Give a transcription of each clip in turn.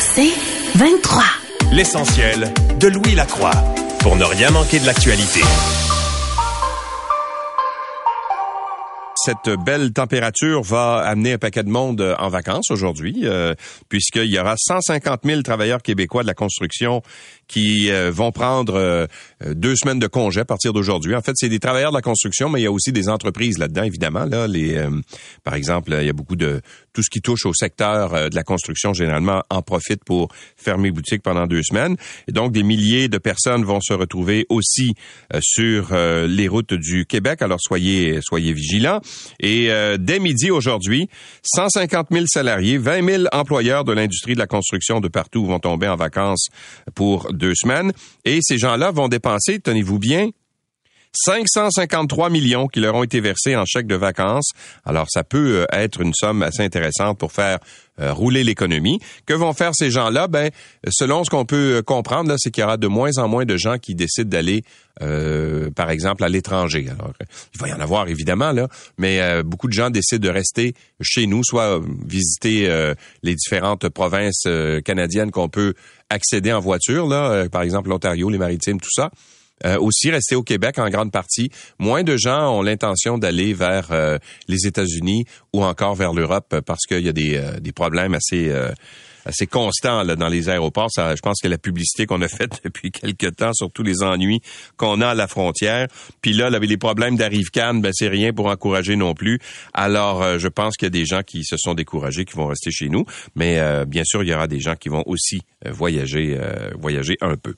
C'est 23. L'essentiel de Louis Lacroix pour ne rien manquer de l'actualité. Cette belle température va amener un paquet de monde en vacances aujourd'hui, euh, puisqu'il y aura 150 000 travailleurs québécois de la construction qui euh, vont prendre euh, deux semaines de congé à partir d'aujourd'hui. En fait, c'est des travailleurs de la construction, mais il y a aussi des entreprises là-dedans, évidemment. Là, les, euh, par exemple, il y a beaucoup de tout ce qui touche au secteur de la construction généralement en profite pour fermer boutique pendant deux semaines. Et donc, des milliers de personnes vont se retrouver aussi sur les routes du Québec. Alors, soyez soyez vigilants. Et dès midi aujourd'hui, 150 000 salariés, 20 000 employeurs de l'industrie de la construction de partout vont tomber en vacances pour deux semaines. Et ces gens-là vont dépenser, tenez-vous bien, 553 millions qui leur ont été versés en chèques de vacances. Alors, ça peut euh, être une somme assez intéressante pour faire euh, rouler l'économie. Que vont faire ces gens-là? Ben, selon ce qu'on peut euh, comprendre, c'est qu'il y aura de moins en moins de gens qui décident d'aller, par exemple, à l'étranger. Alors, il va y en avoir évidemment là, mais beaucoup de gens décident de rester chez nous, soit visiter les différentes provinces canadiennes qu'on peut accéder en voiture, là, par exemple l'Ontario, les Maritimes, tout ça. Euh, aussi rester au Québec en grande partie. Moins de gens ont l'intention d'aller vers euh, les États-Unis ou encore vers l'Europe parce qu'il y a des, euh, des problèmes assez assez constants là, dans les aéroports. Ça, je pense que la publicité qu'on a faite depuis quelques temps sur tous les ennuis qu'on a à la frontière, puis là, les problèmes d'arrive Cannes, ben c'est rien pour encourager non plus. Alors, je pense qu'il y a des gens qui se sont découragés, qui vont rester chez nous, mais bien sûr, il y aura des gens qui vont aussi voyager, voyager un peu.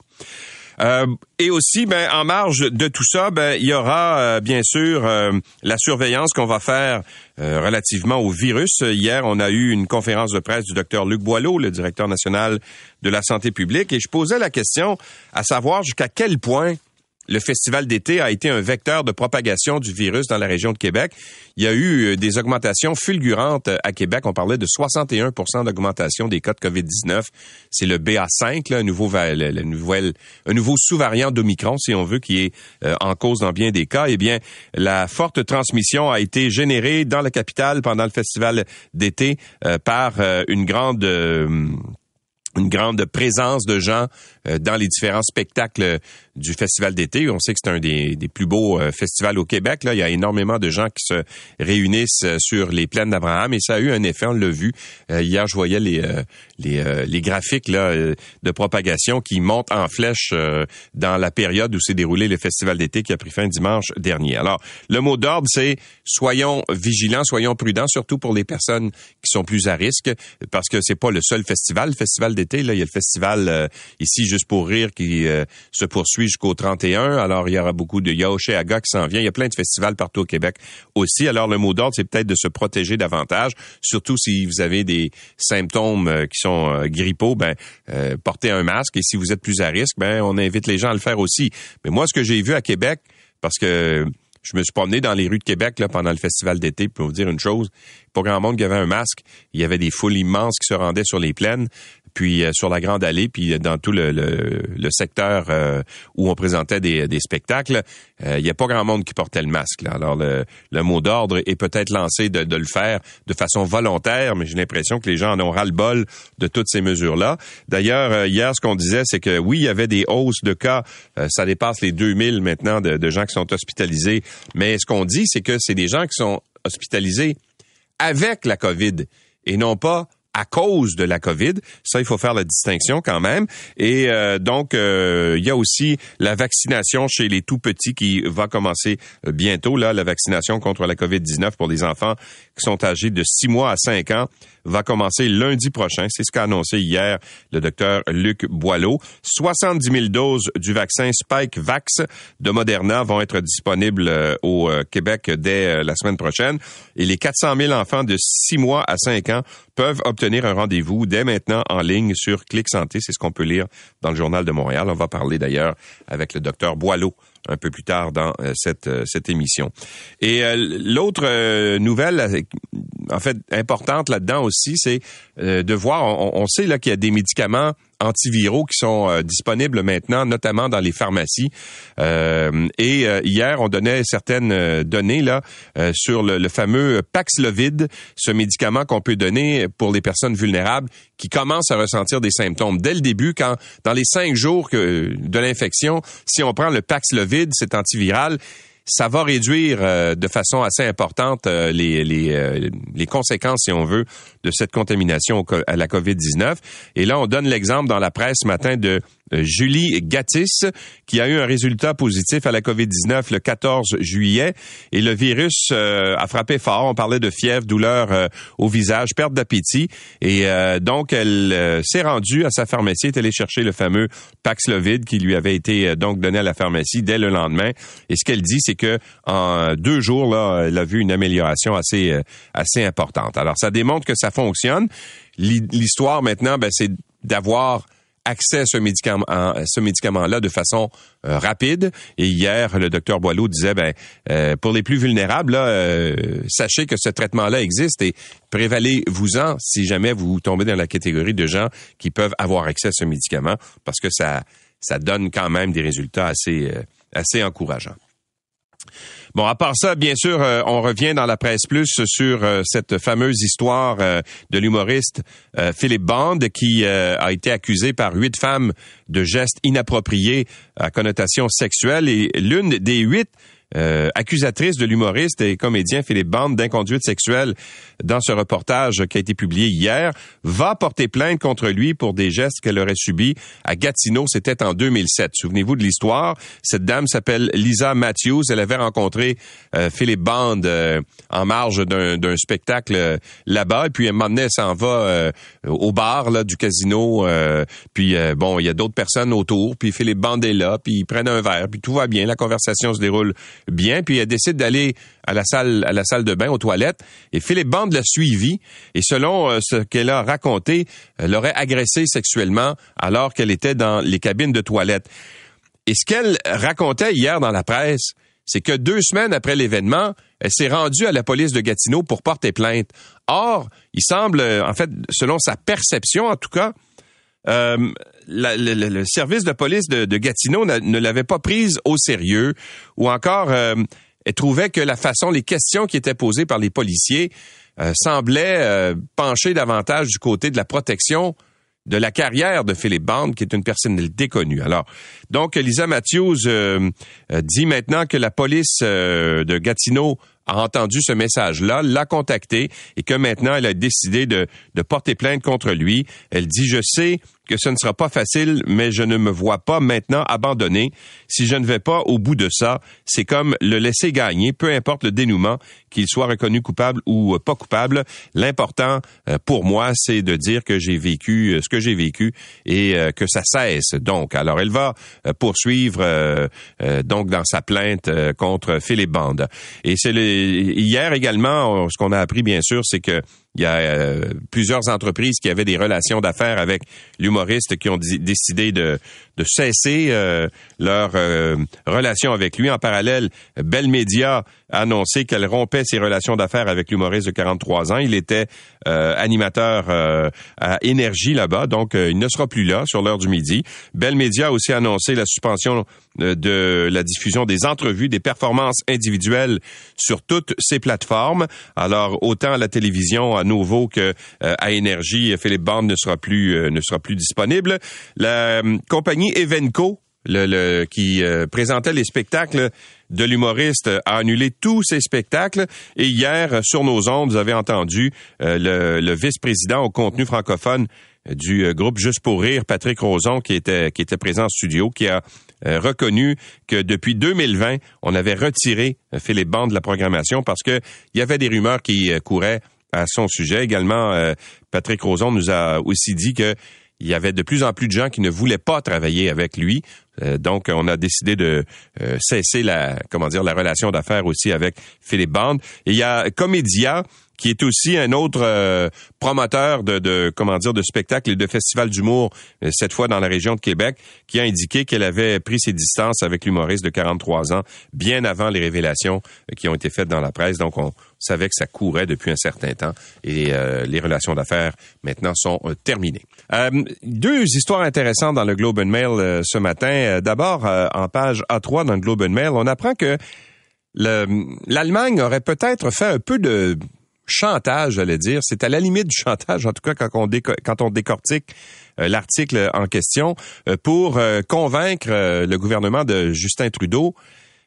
Euh, et aussi, ben, en marge de tout ça, ben, il y aura euh, bien sûr euh, la surveillance qu'on va faire relativement au virus. Hier, on a eu une conférence de presse du docteur Luc Boileau, le directeur national de la santé publique, et je posais la question à savoir jusqu'à quel point le festival d'été a été un vecteur de propagation du virus dans la région de Québec. Il y a eu euh, des augmentations fulgurantes euh, à Québec. On parlait de 61% d'augmentation des cas de COVID-19. C'est le BA5, là, un nouveau, nouveau sous-variant d'Omicron, si on veut, qui est euh, en cause dans bien des cas. Eh bien, la forte transmission a été générée dans la capitale pendant le festival d'été par une grande présence de gens dans les différents spectacles du festival d'été. On sait que c'est un des, plus beaux euh, festivals au Québec. Là, il y a énormément de gens qui se réunissent euh, sur les plaines d'Abraham et ça a eu un effet. On l'a vu hier. Je voyais les graphiques de propagation qui montent en flèche dans la période où s'est déroulé le festival d'été qui a pris fin dimanche dernier. Alors, le mot d'ordre c'est soyons vigilants, soyons prudents, surtout pour les personnes qui sont plus à risque, parce que c'est pas le seul festival. Le festival d'été, là, il y a le festival ici Juste pour rire qui euh, se poursuit jusqu'au 31. Alors, il y aura beaucoup de Aga qui s'en vient. Il y a plein de festivals partout au Québec aussi. Alors, le mot d'ordre, c'est peut-être de se protéger davantage, surtout si vous avez des symptômes euh, qui sont euh, grippaux, ben, portez un masque. Et si vous êtes plus à risque, ben, on invite les gens à le faire aussi. Mais moi, ce que j'ai vu à Québec, parce que je me suis promené dans les rues de Québec pendant le festival d'été pour vous dire une chose. Pas grand monde qui avait un masque. Il y avait des foules immenses qui se rendaient sur les plaines puis euh, sur la Grande Allée, puis dans tout le, le, secteur euh, où on présentait des, des spectacles, euh, il n'y a pas grand monde qui portait le masque. Là. Alors le, le mot d'ordre est peut-être lancé de, de, le faire de façon volontaire, mais j'ai l'impression que les gens en ont ras-le-bol de toutes ces mesures-là. D'ailleurs, hier, ce qu'on disait, c'est que oui, il y avait des hausses de cas, ça dépasse les 2000 maintenant de, de gens qui sont hospitalisés, mais ce qu'on dit, c'est que c'est des gens qui sont hospitalisés avec la COVID et non pas à cause de la COVID. Ça, il faut faire la distinction quand même. Et euh, donc, euh, il y a aussi la vaccination chez les tout petits qui va commencer euh, bientôt. Là, la vaccination contre la COVID-19 pour les enfants qui sont âgés de 6 mois à 5 ans va commencer lundi prochain. C'est ce qu'a annoncé hier le docteur Luc Boileau. 70 000 doses du vaccin Spike Vax de Moderna vont être disponibles euh, au euh, Québec dès euh, la semaine prochaine. Et les 400 000 enfants de 6 mois à 5 ans peuvent obtenir un rendez-vous dès maintenant en ligne sur Clic Santé. C'est ce qu'on peut lire dans le Journal de Montréal. On va parler d'ailleurs avec le docteur Boileau un peu plus tard dans cette, cette émission. Et l'autre nouvelle, en fait, importante là-dedans aussi, c'est de voir, on, on sait là qu'il y a des médicaments antiviraux qui sont euh, disponibles maintenant, notamment dans les pharmacies. Euh, et euh, hier, on donnait certaines données là sur le, fameux Paxlovid, ce médicament qu'on peut donner pour les personnes vulnérables qui commencent à ressentir des symptômes dès le début, quand dans les cinq jours que, de l'infection, si on prend le Paxlovid, cet antiviral, ça va réduire de façon assez importante les, les, les conséquences, si on veut, de cette contamination à la COVID-19. Et là, on donne l'exemple dans la presse ce matin de euh, Julie Gattis, qui a eu un résultat positif à la COVID-19 le 14 juillet. Et le virus euh, a frappé fort. On parlait de fièvre, douleur euh, au visage, perte d'appétit. Et donc, elle s'est rendue à sa pharmacie, est allée chercher le fameux Paxlovid qui lui avait été donc donné à la pharmacie dès le lendemain. Et ce qu'elle dit, c'est que en deux jours, là, elle a vu une amélioration assez, assez importante. Alors, ça démontre que ça fonctionne. L'histoire maintenant, ben, c'est d'avoir accès à ce médicament, ce médicament-là de façon euh, rapide. Et hier, le docteur Boileau disait, ben, euh, pour les plus vulnérables, euh, sachez que ce traitement-là existe et prévalez-vous-en si jamais vous tombez dans la catégorie de gens qui peuvent avoir accès à ce médicament, parce que ça, ça donne quand même des résultats assez, assez encourageants. Bon, à part ça, bien sûr, euh, on revient dans la presse plus sur euh, cette fameuse histoire euh, de l'humoriste Philippe Bond qui a été accusé par huit femmes de gestes inappropriés à connotation sexuelle. Et l'une des huit euh, accusatrice de l'humoriste et comédien Philippe Bande d'inconduite sexuelle dans ce reportage qui a été publié hier, va porter plainte contre lui pour des gestes qu'elle aurait subis à Gatineau. C'était en 2007. Souvenez-vous de l'histoire. Cette dame s'appelle Lisa Matthews. Elle avait rencontré euh, Philippe Bande euh, en marge d'un spectacle là-bas. Et puis, à un moment elle s'en va au bar là, du casino. puis, bon, il y a d'autres personnes autour. Puis, Philippe Bande est là. Puis, ils prennent un verre. Puis, tout va bien. La conversation se déroule bien, puis elle décide d'aller à la salle à la salle de bain aux toilettes et Philippe Band l'a suivi et selon euh, ce qu'elle a raconté, elle l'aurait agressée sexuellement alors qu'elle était dans les cabines de toilettes. Et ce qu'elle racontait hier dans la presse, c'est que deux semaines après l'événement, elle s'est rendue à la police de Gatineau pour porter plainte. Or, il semble, en fait, selon sa perception en tout cas, euh, le, service de police de, Gatineau ne, l'avait pas prise au sérieux, ou encore euh, elle trouvait que la façon, les questions qui étaient posées par les policiers euh, semblaient pencher davantage du côté de la protection de la carrière de Philippe Band, qui est une personnalité connue. Alors, donc, Lisa Matthews dit maintenant que la police de Gatineau a entendu ce message-là, l'a contacté et que maintenant elle a décidé de, de porter plainte contre lui. Elle dit, je sais que ce ne sera pas facile, mais je ne me vois pas maintenant abandonner. Si je ne vais pas au bout de ça, c'est comme le laisser gagner, peu importe le dénouement, qu'il soit reconnu coupable ou pas coupable. L'important euh, pour moi, c'est de dire que j'ai vécu euh, ce que j'ai vécu et euh, que ça cesse. Donc, alors elle va poursuivre donc dans sa plainte contre Philippe Bande. Et c'est hier également, ce qu'on a appris bien sûr, c'est que il y a euh, plusieurs entreprises qui avaient des relations d'affaires avec l'humoriste qui ont décidé de, de cesser euh, leur euh, relation avec lui. En parallèle, Bell Media a annoncé qu'elle rompait ses relations d'affaires avec l'humoriste de 43 ans. Il était animateur à Énergie là-bas, donc il ne sera plus là sur l'heure du midi. Bell Media a aussi annoncé la suspension de la diffusion des entrevues, des performances individuelles sur toutes ces plateformes. Alors, autant la télévision à nouveau que à Énergie, Philippe Bond ne sera plus ne sera plus disponible. La compagnie Evenco, le, qui euh, présentait les spectacles de l'humoriste, a annulé tous ses spectacles. Et hier, sur nos ondes, vous avez entendu euh, le, vice-président au contenu francophone du euh, groupe Juste pour rire, Patrick Roson, qui était, qui était présent en studio, qui a reconnu que depuis 2020, on avait retiré Philippe Band de la programmation parce que il y avait des rumeurs qui couraient à son sujet. Également, Patrick Roson nous a aussi dit que il y avait de plus en plus de gens qui ne voulaient pas travailler avec lui. donc, on a décidé de cesser la, comment dire, la relation d'affaires aussi avec Philippe Bond. Et il y a Comédia qui est aussi un autre euh, promoteur de, de, comment dire de spectacles et de festivals d'humour, euh, cette fois dans la région de Québec, qui a indiqué qu'elle avait pris ses distances avec l'humoriste de 43 ans bien avant les révélations euh, qui ont été faites dans la presse. Donc on savait que ça courait depuis un certain temps et les relations d'affaires maintenant sont terminées. Deux histoires intéressantes dans le Globe and Mail ce matin. D'abord en page A3 dans le Globe and Mail, on apprend que l'Allemagne aurait peut-être fait un peu de chantage, j'allais dire. C'est à la limite du chantage, en tout cas quand on, décortique euh, l'article en question, euh, pour euh, convaincre le gouvernement de Justin Trudeau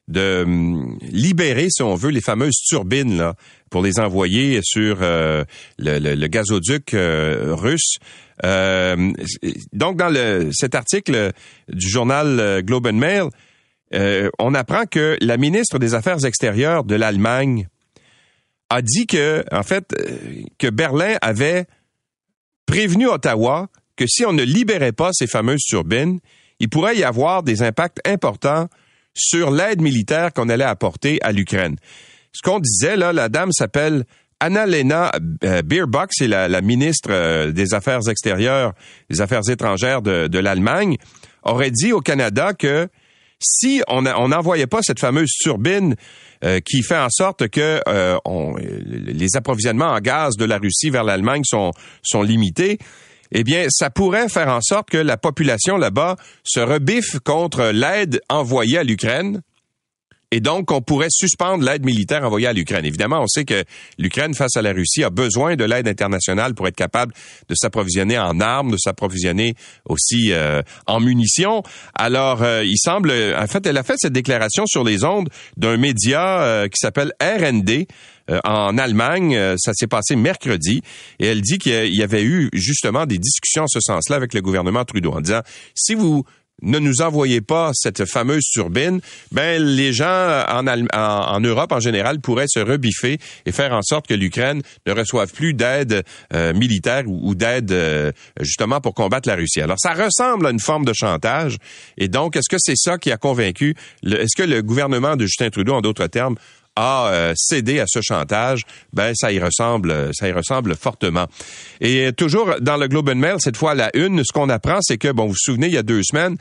de hum, libérer, si on veut, les fameuses turbines là, pour les envoyer sur le, gazoduc russe. Donc, dans cet article du journal Globe and Mail, on apprend que la ministre des Affaires extérieures de l'Allemagne, a dit que, en fait, euh, que Berlin avait prévenu Ottawa que si on ne libérait pas ces fameuses turbines, il pourrait y avoir des impacts importants sur l'aide militaire qu'on allait apporter à l'Ukraine. Ce qu'on disait, là, la dame s'appelle Anna-Lena euh, Beerbock, c'est la, ministre euh, des Affaires extérieures, des Affaires étrangères de, l'Allemagne, aurait dit au Canada que si on n'envoyait pas cette fameuse turbine euh, qui fait en sorte que les approvisionnements en gaz de la Russie vers l'Allemagne sont limités, eh bien, ça pourrait faire en sorte que la population là-bas se rebiffe contre l'aide envoyée à l'Ukraine et donc, on pourrait suspendre l'aide militaire envoyée à l'Ukraine. Évidemment, on sait que l'Ukraine, face à la Russie, a besoin de l'aide internationale pour être capable de s'approvisionner en armes, de s'approvisionner aussi euh, en munitions. Alors, euh, il semble, en fait, elle a fait cette déclaration sur les ondes d'un média euh, qui s'appelle RND en Allemagne. Ça s'est passé mercredi. Et elle dit qu'il y avait eu justement des discussions en ce sens-là avec le gouvernement Trudeau en disant, si vous ne nous envoyez pas cette fameuse turbine, ben les gens en, Europe en général pourraient se rebiffer et faire en sorte que l'Ukraine ne reçoive plus d'aide euh, militaire ou, d'aide euh, justement pour combattre la Russie. Alors ça ressemble à une forme de chantage. Et donc, est-ce que c'est ça qui a convaincu Est-ce que le gouvernement de Justin Trudeau, en d'autres termes, a euh, cédé à ce chantage, ben ça y ressemble, ça y ressemble fortement. Et toujours dans le Globe and Mail, cette fois la une, ce qu'on apprend, c'est que bon, vous vous souvenez, il y a deux semaines,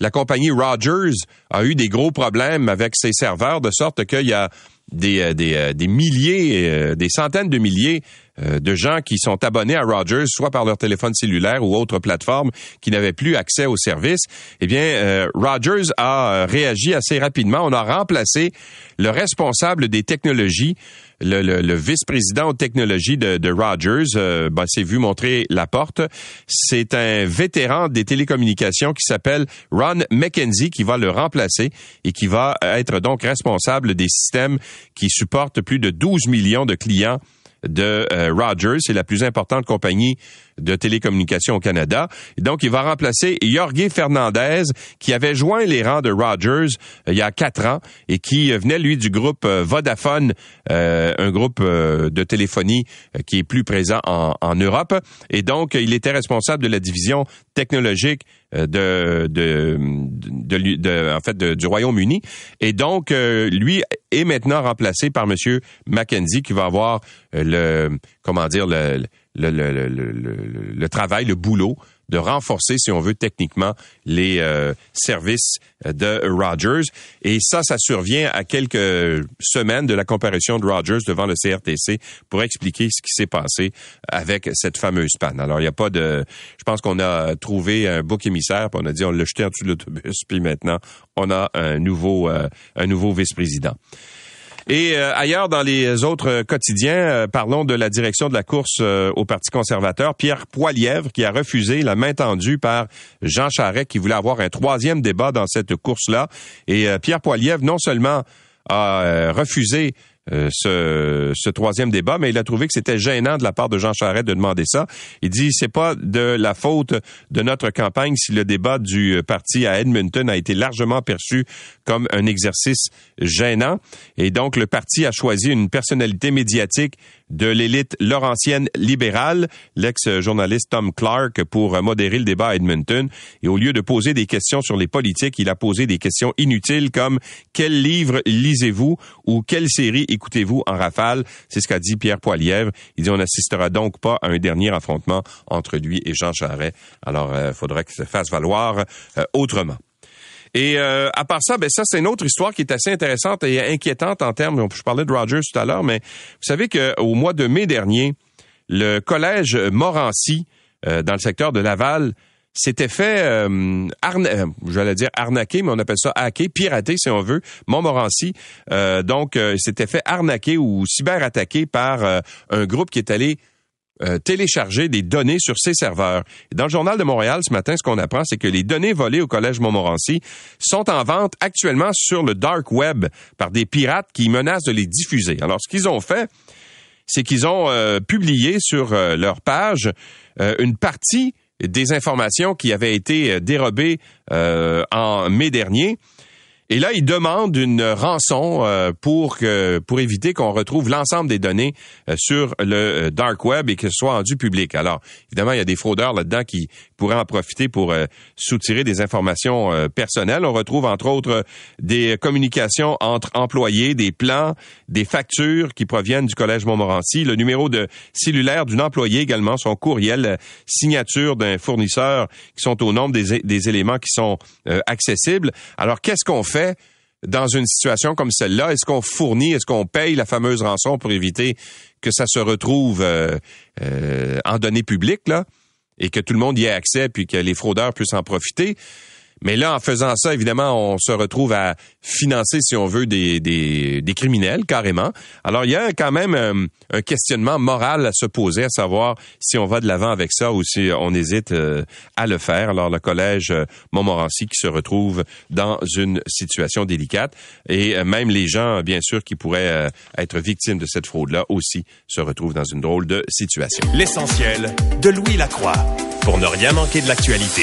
la compagnie Rogers a eu des gros problèmes avec ses serveurs, de sorte qu'il y a des, euh, des, euh, des milliers, des centaines de milliers euh, de gens qui sont abonnés à Rogers, soit par leur téléphone cellulaire ou autre plateforme, qui n'avaient plus accès au service, eh bien, euh, Rogers a euh, réagi assez rapidement. On a remplacé le responsable des technologies le, vice-président aux technologies de, de Rogers euh, ben, s'est vu montrer la porte. C'est un vétéran des télécommunications qui s'appelle Ron McKenzie qui va le remplacer et qui va être donc responsable des systèmes qui supportent plus de 12 millions de clients de euh, Rogers, c'est la plus importante compagnie de télécommunications au Canada. Donc, il va remplacer Jorge Fernandez, qui avait joint les rangs de Rogers euh, il y a quatre ans et qui euh, venait, lui, du groupe Vodafone, un groupe de téléphonie qui est plus présent en, en, Europe. Et donc, il était responsable de la division technologique de, de, de, en fait, du Royaume-Uni. Et donc, lui est maintenant remplacé par Monsieur Mackenzie, qui va avoir le, comment dire, le, le, le, le, le travail, le boulot de renforcer, si on veut, techniquement les euh, services de Rogers. Et ça, ça survient à quelques semaines de la comparution de Rogers devant le CRTC pour expliquer ce qui s'est passé avec cette fameuse panne. Alors, il n'y a pas de... Je pense qu'on a trouvé un bouc émissaire, puis on a dit on l'a jeté en dessous de l'autobus, puis maintenant, on a un nouveau, euh, un nouveau vice-président. Et euh, ailleurs, dans les autres quotidiens, euh, parlons de la direction de la course euh, au Parti conservateur, Pierre Poilièvre, qui a refusé la main tendue par Jean Charest, qui voulait avoir un troisième débat dans cette course-là. Et Pierre Poilièvre, non seulement a refusé euh, ce, ce, troisième débat, mais il a trouvé que c'était gênant de la part de Jean Charest de demander ça. Il dit c'est pas de la faute de notre campagne si le débat du parti à Edmonton a été largement perçu comme un exercice gênant. Et donc le parti a choisi une personnalité médiatique de l'élite laurentienne libérale, l'ex-journaliste Tom Clark, pour modérer le débat à Edmonton. Et au lieu de poser des questions sur les politiques, il a posé des questions inutiles comme quel livre lisez-vous ou quelle série écoutez-vous en rafale? C'est ce qu'a dit Pierre Poilièvre. Il dit on n'assistera donc pas à un dernier affrontement entre lui et Jean Charest. Alors, il euh, faudrait qu'il se fasse valoir euh, autrement. Et euh, à part ça, ben ça c'est une autre histoire qui est assez intéressante et inquiétante en termes. Je parlais de Rogers tout à l'heure, mais vous savez qu'au mois de mai dernier, le collège Morancy euh, dans le secteur de Laval s'était fait euh, euh, j'allais dire arnaquer, mais on appelle ça hacker, pirater si on veut, Montmorency. Euh, donc, s'était fait arnaquer ou cyberattaquer par un groupe qui est allé euh, télécharger des données sur ses serveurs. dans le journal de Montréal ce matin, ce qu'on apprend, c'est que les données volées au Collège Montmorency sont en vente actuellement sur le dark web par des pirates qui menacent de les diffuser. Alors, ce qu'ils ont fait, c'est qu'ils ont euh, publié sur euh, leur page une partie des informations qui avaient été dérobées en mai dernier et là, il demande une rançon euh, pour que, pour éviter qu'on retrouve l'ensemble des données euh, sur le euh, dark web et que ce soit rendu public. Alors, évidemment, il y a des fraudeurs là-dedans qui pourraient en profiter pour soutirer des informations personnelles. On retrouve entre autres des communications entre employés, des plans, des factures qui proviennent du collège Montmorency, le numéro de cellulaire d'une employée également, son courriel, signature d'un fournisseur qui sont au nombre des, des éléments qui sont accessibles. Alors, qu'est-ce qu'on fait dans une situation comme celle-là? Est-ce qu'on fournit, est-ce qu'on paye la fameuse rançon pour éviter que ça se retrouve euh, euh, en données publiques, là, et que tout le monde y ait accès, puis que les fraudeurs puissent en profiter? Mais là, en faisant ça, évidemment, on se retrouve à financer, si on veut, des, des, des criminels, carrément. Alors, il y a quand même euh, un, questionnement moral à se poser, à savoir si on va de l'avant avec ça ou si on hésite euh, à le faire. Alors, le collège euh, Montmorency qui se retrouve dans une situation délicate et même les gens, bien sûr, qui pourraient être victimes de cette fraude-là aussi se retrouvent dans une drôle de situation. L'essentiel de Louis Lacroix pour ne rien manquer de l'actualité.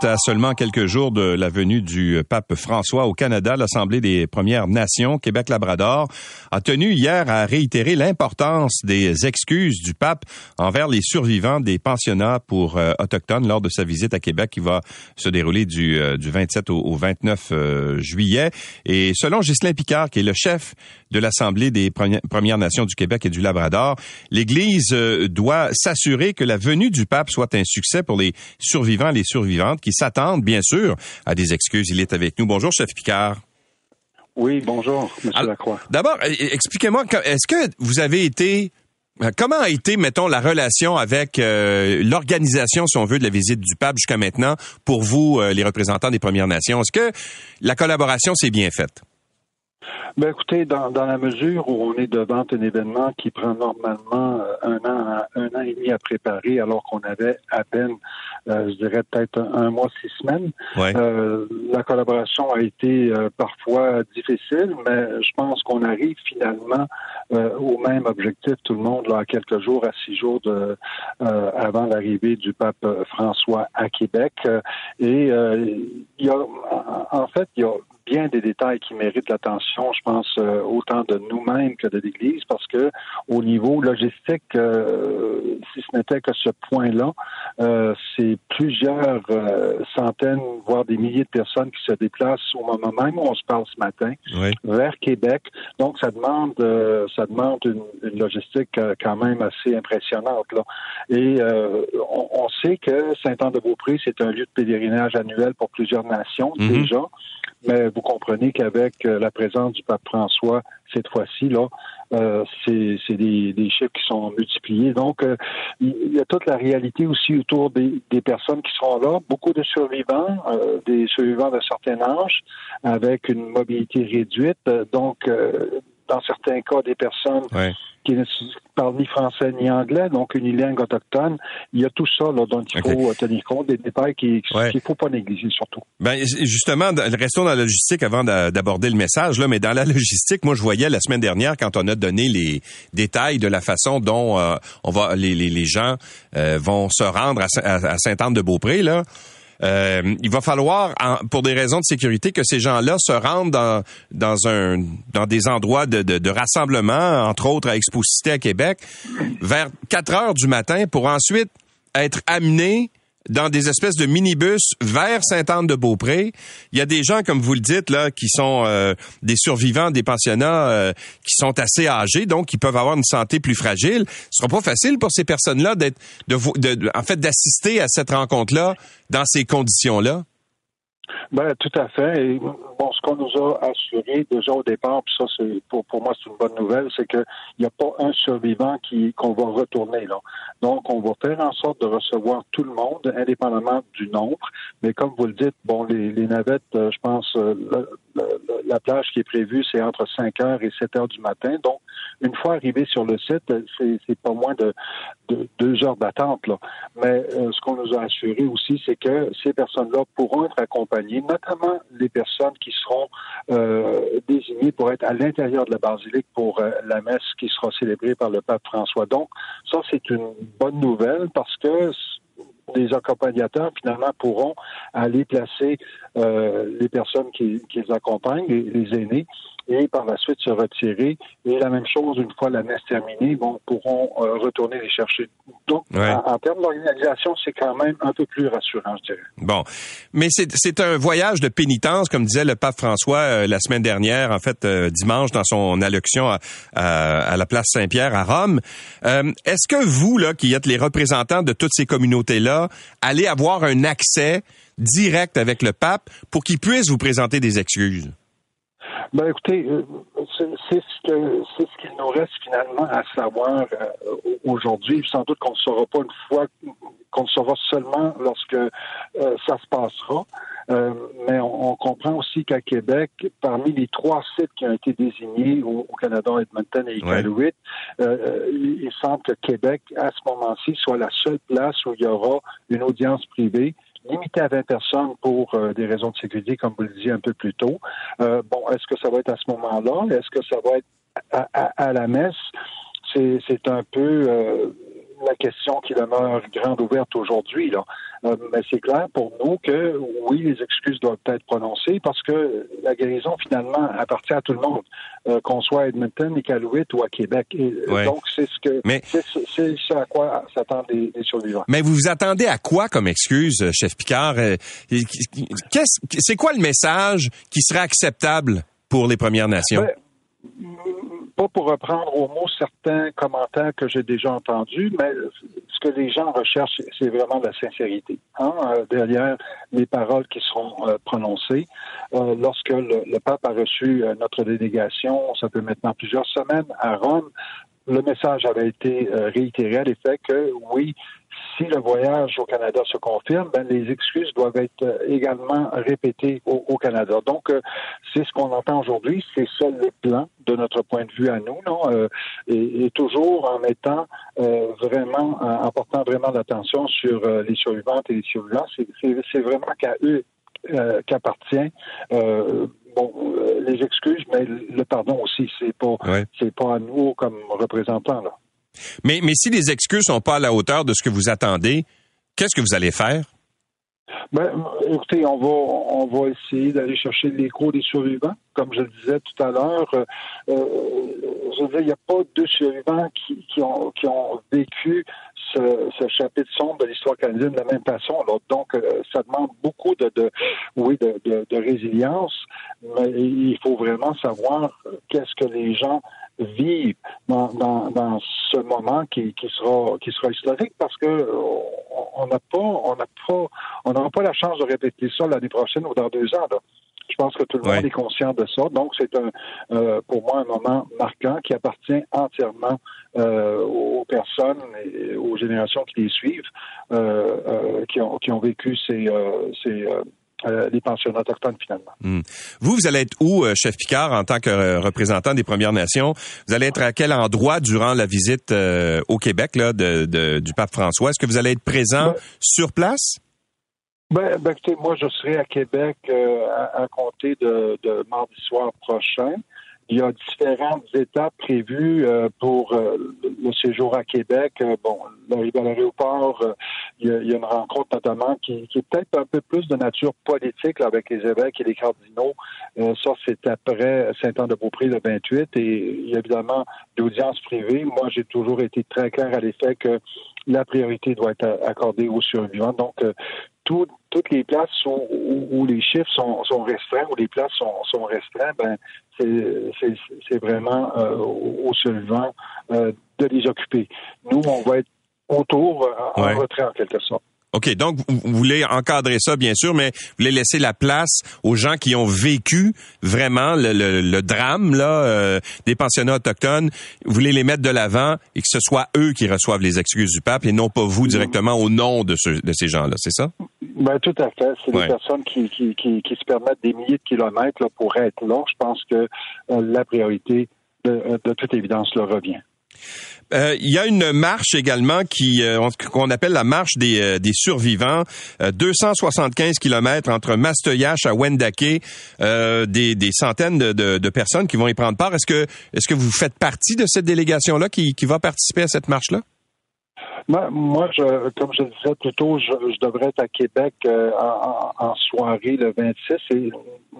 À seulement quelques jours de la venue du pape François au Canada, l'Assemblée des Premières Nations Québec-Labrador a tenu hier à réitérer l'importance des excuses du pape envers les survivants des pensionnats pour euh, autochtones lors de sa visite à Québec qui va se dérouler du, euh, du 27 au, 29 euh, juillet. Et selon Ghislain Picard, qui est le chef de l'Assemblée des Premières Nations du Québec et du Labrador, l'Église doit s'assurer que la venue du pape soit un succès pour les survivants et les survivantes qui s'attendent, bien sûr, à des excuses. Il est avec nous. Bonjour, chef Picard. Oui, bonjour, M. Lacroix. D'abord, e, e, expliquez-moi, est-ce que vous avez été euh, Comment a été, mettons, la relation avec euh, l'organisation, si on veut, de la visite du pape jusqu'à maintenant pour vous, euh, les représentants des Premières Nations? Est-ce que la collaboration s'est bien faite? Ben écoutez, dans, dans la mesure où on est devant un événement qui prend normalement un an, un an et demi à préparer, alors qu'on avait à peine, je dirais peut-être un, mois, six semaines, euh, la collaboration a été parfois difficile, mais je pense qu'on arrive finalement au même objectif, tout le monde, là, à quelques jours, à six jours de, avant l'arrivée du pape François à Québec. et il y a, en fait, il y a bien des détails qui méritent l'attention, je pense, euh, autant de nous-mêmes que de l'Église, parce que au niveau logistique, euh, si ce n'était que ce point-là, euh, c'est plusieurs centaines, voire des milliers de personnes qui se déplacent au moment même où on se parle ce matin vers Québec. Donc, ça demande, ça demande une, logistique quand même assez impressionnante. Là. Et on, sait que Saint-Anne-de-Beaupré, c'est un lieu de pèlerinage annuel pour plusieurs nations mm-hmm. déjà. Mais vous comprenez qu'avec euh, la présence du pape François cette fois-ci, là, euh, c'est des, chiffres qui sont multipliés. Donc, euh, il y a toute la réalité aussi autour des, personnes qui sont là. Beaucoup de survivants, des survivants d'un certain âge, avec une mobilité réduite. Donc, dans certains cas, des personnes qui ne parlent ni français ni anglais, donc une langue autochtone. Il y a tout ça là, dont il faut tenir compte, des détails qu'il ne faut pas négliger surtout. Ben, justement, restons dans la logistique avant d'aborder le message, là, mais dans la logistique, moi je voyais la semaine dernière quand on a donné les détails de la façon dont euh, on va les, les, les gens euh, vont se rendre à, à Sainte-Anne-de-Beaupré, là. Euh, il va falloir, pour des raisons de sécurité, que ces gens-là se rendent dans, des endroits de, rassemblement, entre autres à Exposité à Québec, vers 4 heures du matin pour ensuite être amenés dans des espèces de minibus vers Sainte-Anne-de-Beaupré. Il y a des gens, comme vous le dites, là, qui sont euh, des survivants des pensionnats euh, qui sont assez âgés, donc qui peuvent avoir une santé plus fragile. Ce sera pas facile pour ces personnes-là d'être, de, de, en fait, d'assister à cette rencontre-là dans ces conditions-là. Ben, tout à fait. Et bon, ce qu'on nous a assuré déjà au départ, puis ça, c'est pour, pour moi, c'est une bonne nouvelle, c'est qu'il n'y a pas un survivant qui qu'on va retourner là. Donc, on va faire en sorte de recevoir tout le monde, indépendamment du nombre. Mais comme vous le dites, bon, les, navettes, euh, je pense, euh, la plage qui est prévue, c'est entre 5 heures et 7 heures du matin. Donc, une fois arrivé sur le site, c'est pas moins de, de, deux heures d'attente. Là. Mais euh, ce qu'on nous a assuré aussi, c'est que ces personnes-là pourront être accompagnées, notamment les personnes qui seront euh, désignées pour être à l'intérieur de la basilique pour euh, la messe qui sera célébrée par le pape François. Donc, ça, c'est une bonne nouvelle parce que les accompagnateurs, finalement, pourront aller placer euh, les personnes qui, qui les accompagnent, les, aînés, et par la suite se retirer. Et la même chose, une fois la messe terminée, bon, pourront euh, retourner les chercher. Donc, en, termes d'organisation, c'est quand même un peu plus rassurant, je dirais. Bon, mais c'est un voyage de pénitence, comme disait le pape François euh, la semaine dernière, en fait, dimanche, dans son allocution à, à, la place Saint-Pierre à Rome. Est-ce que vous, là, qui êtes les représentants de toutes ces communautés-là, allez avoir un accès direct avec le pape pour qu'il puisse vous présenter des excuses? Ben écoutez, euh, c'est ce que c'est ce qu'il nous reste finalement à savoir euh, aujourd'hui. Sans doute qu'on ne saura pas une fois qu'on le saura seulement lorsque euh, ça se passera. mais on, comprend aussi qu'à Québec, parmi les trois sites qui ont été désignés au, Canada, Edmonton et Iqaluit, il, il semble que Québec, à ce moment-ci, soit la seule place où il y aura une audience privée limité à 20 personnes pour euh, des raisons de sécurité, comme vous le disiez un peu plus tôt. Euh, bon, est-ce que ça va être à ce moment-là? Est-ce que ça va être à, la messe? C'est un peu euh, la question qui demeure grande ouverte aujourd'hui. Là. Euh, mais c'est clair pour nous que oui, les excuses doivent être prononcées parce que la guérison finalement appartient à tout le monde, euh, qu'on soit à Edmonton, Iqaluit ou à Québec. Et, euh, Donc c'est ce que c'est ce à quoi s'attendent les, survivants. Mais vous vous attendez à quoi comme excuse, chef Picard? C'est quoi le message qui serait acceptable pour les Premières Nations? Ben, pas pour reprendre au mot certains commentaires que j'ai déjà entendus, mais ce que les gens recherchent, c'est vraiment la sincérité. Hein, euh, derrière les paroles qui seront euh, prononcées. Euh, lorsque le, pape a reçu notre délégation, ça fait maintenant plusieurs semaines, à Rome, le message avait été réitéré à l'effet que oui, si le voyage au Canada se confirme, ben, les excuses doivent être euh, également répétées au, Canada. Donc, euh, c'est ce qu'on entend aujourd'hui. C'est ça le plan de notre point de vue à nous, non? Euh, et, toujours en mettant vraiment, en portant vraiment l'attention sur les survivantes et les survivants. C'est vraiment qu'à eux qu'appartient bon, les excuses, mais le pardon aussi, c'est pas, c'est pas à nous comme représentants là. Mais, mais si les excuses sont pas à la hauteur de ce que vous attendez, qu'est-ce que vous allez faire? Ben, écoutez, on va, on va essayer d'aller chercher l'écho des survivants. Comme je le disais tout à l'heure, euh, je veux il n'y a pas deux survivants qui, qui, ont, qui ont vécu ce, chapitre sombre de l'histoire canadienne de la même façon. Donc, euh, ça demande beaucoup de, de oui, de, de, résilience, mais il faut vraiment savoir qu'est-ce que les gens vivre dans, dans, dans, ce moment qui, qui sera qui sera historique parce que on n'a pas on n'a pas on n'aura pas la chance de répéter ça l'année prochaine ou dans deux ans. Là. Je pense que tout le monde est conscient de ça. Donc, c'est un, euh, pour moi un moment marquant qui appartient entièrement euh, aux personnes et aux générations qui les suivent, euh, euh qui, ont, qui ont vécu ces, euh, les pensionnats autochtones finalement. Hmm. Vous, vous allez être où, chef Picard, en tant que représentant des Premières Nations? Vous allez être à quel endroit durant la visite au Québec là, de, du pape François? Est-ce que vous allez être présent ben sur place? ben, ben, écoutez, moi, je serai à Québec à, compter de, de mardi soir prochain. Il y a différentes étapes prévues euh, pour euh, le séjour à Québec. Euh, bon, à l'aéroport, il, y a une rencontre notamment qui, est peut-être un peu plus de nature politique avec les évêques et les cardinaux. ça, c'est après Saint-Anne-de-Beaupré le 28 et il y a évidemment l'audience privée. Moi, j'ai toujours été très clair à l'effet que la priorité doit être accordée aux survivants. Donc, toutes les places où, les chiffres sont, restreints, où les places sont, sont restreints, ben, c'est vraiment euh, aux survivants euh, de les occuper. Nous, on va être autour, euh, en retrait en quelque sorte. OK, donc vous voulez encadrer ça, bien sûr, mais vous voulez laisser la place aux gens qui ont vécu vraiment le, drame là, euh, des pensionnats autochtones. Vous voulez les mettre de l'avant et que ce soit eux qui reçoivent les excuses du pape et non pas vous directement au nom de, de ces gens-là, c'est ça? Ben, tout à fait. C'est des personnes qui, qui, qui, se permettent des milliers de kilomètres là, pour être là. Je pense que euh, la priorité, de, de toute évidence, leur revient. Euh, il y a une marche également qui euh, qu'on appelle la marche des, euh, des survivants. 275 kilomètres entre Mastoyache à Wendake. Des, des, centaines de, de, de, personnes qui vont y prendre part. Est-ce que est-ce que vous faites partie de cette délégation-là qui, qui va participer à cette marche-là? Moi, je, comme je le disais plus tôt, je, devrais être à Québec en, en, soirée le 26 et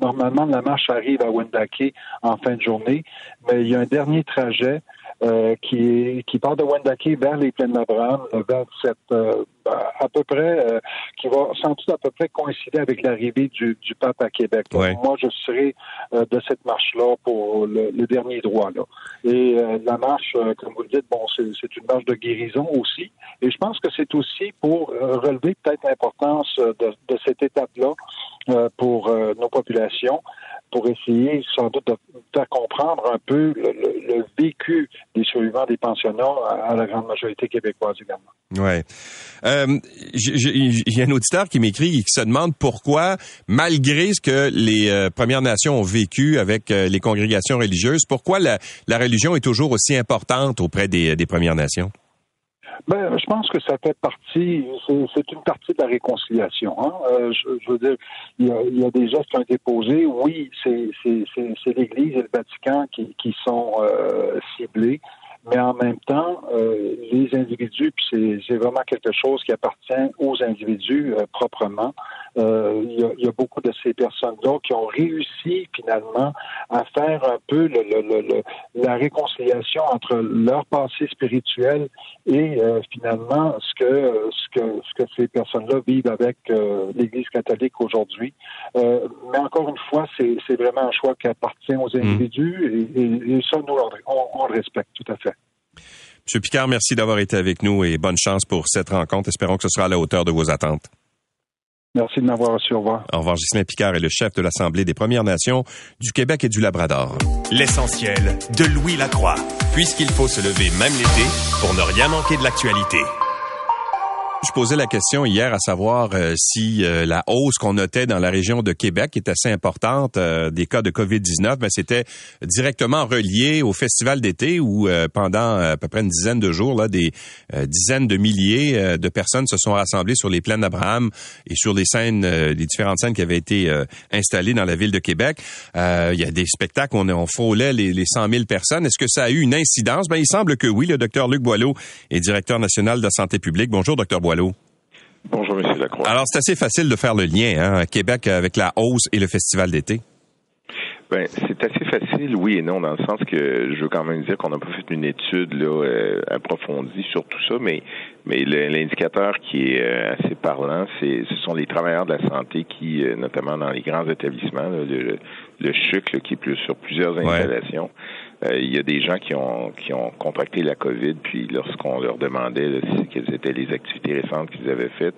normalement la marche arrive à Wendake en fin de journée, mais il y a un dernier trajet euh, qui, qui part de Wendake vers les plaines d'Abraham le 27, euh, à peu près, euh, qui va sans doute à peu près coïncider avec l'arrivée du, du, pape à Québec. Moi, je serai de cette marche-là pour le, dernier droit. Là. Et la marche, comme vous le dites, bon, c'est une marche de guérison aussi. Et je pense que c'est aussi pour relever peut-être l'importance de, de, cette étape-là pour nos populations pour essayer sans doute de faire comprendre un peu le, vécu des survivants des pensionnats à, la grande majorité québécoise également. Ouais. Euh, J'ai un auditeur qui m'écrit qui se demande pourquoi, malgré ce que les euh, Premières Nations ont vécu avec euh, les congrégations religieuses, pourquoi la, la, religion est toujours aussi importante auprès des, des Premières Nations? Ben, je pense que ça fait partie, c'est une partie de la réconciliation. Hein. Euh, je, veux dire, il y, a, il y, a, des gestes qui ont été posés. Oui, c'est l'Église et le Vatican qui, qui sont euh, ciblés, mais en même temps, euh, les individus, puis c'est vraiment quelque chose qui appartient aux individus euh, Euh, il, y a, il, y a, beaucoup de ces personnes-là qui ont réussi finalement à faire un peu le, le, le, la réconciliation entre leur passé spirituel et finalement ce que ce que ce que ces personnes-là vivent avec l'Église catholique aujourd'hui. mais encore une fois, c'est vraiment un choix qui appartient aux mmh. individus et, et, et ça, nous, on, on le respecte tout à fait. Monsieur Picard, merci d'avoir été avec nous et bonne chance pour cette rencontre. Espérons que ce sera à la hauteur de vos attentes. Merci de m'avoir reçu. Au revoir. Au revoir. Ghislain Picard est le chef de l'Assemblée des Premières Nations du Québec et du Labrador. L'essentiel de Louis Lacroix, puisqu'il faut se lever même l'été pour ne rien manquer de l'actualité. Je posais la question hier à savoir euh, si euh, la hausse qu'on notait dans la région de Québec est assez importante euh, des cas de COVID-19, mais c'était directement relié au festival d'été où pendant à peu près une dizaine de jours, là, des dizaines de milliers de personnes se sont rassemblées sur les plaines d'Abraham et sur les scènes, les différentes scènes qui avaient été installées dans la ville de Québec. Il y a des spectacles on, on frôlait les, les 100 000 personnes. Est-ce que ça a eu une incidence? Ben, il semble que oui. Le docteur Luc Boileau est directeur national de la santé publique. Bonjour, docteur. Bonjour, M. Lacroix. Alors, c'est assez facile de faire le lien, hein, Québec avec la hausse et le festival d'été. Ben, c'est assez facile, oui et non, dans le sens que je veux quand même dire qu'on n'a pas fait une étude là, euh, approfondie sur tout ça, mais mais l'indicateur qui est euh, assez parlant, c'est ce sont les travailleurs de la santé qui, euh, notamment dans les grands établissements, le, le CHUC qui est plus sur plusieurs installations, il y a des gens qui ont qui ont contracté la COVID, puis lorsqu'on leur demandait quelles étaient les activités récentes qu'ils avaient faites,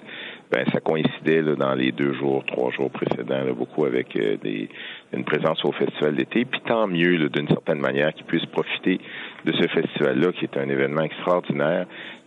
ben ça coïncidait là, dans les deux jours, trois jours précédents, beaucoup avec des une présence au festival d'été. Puis tant mieux, d'une certaine manière, qu'ils puissent profiter de ce festival-là, qui est un événement extraordinaire.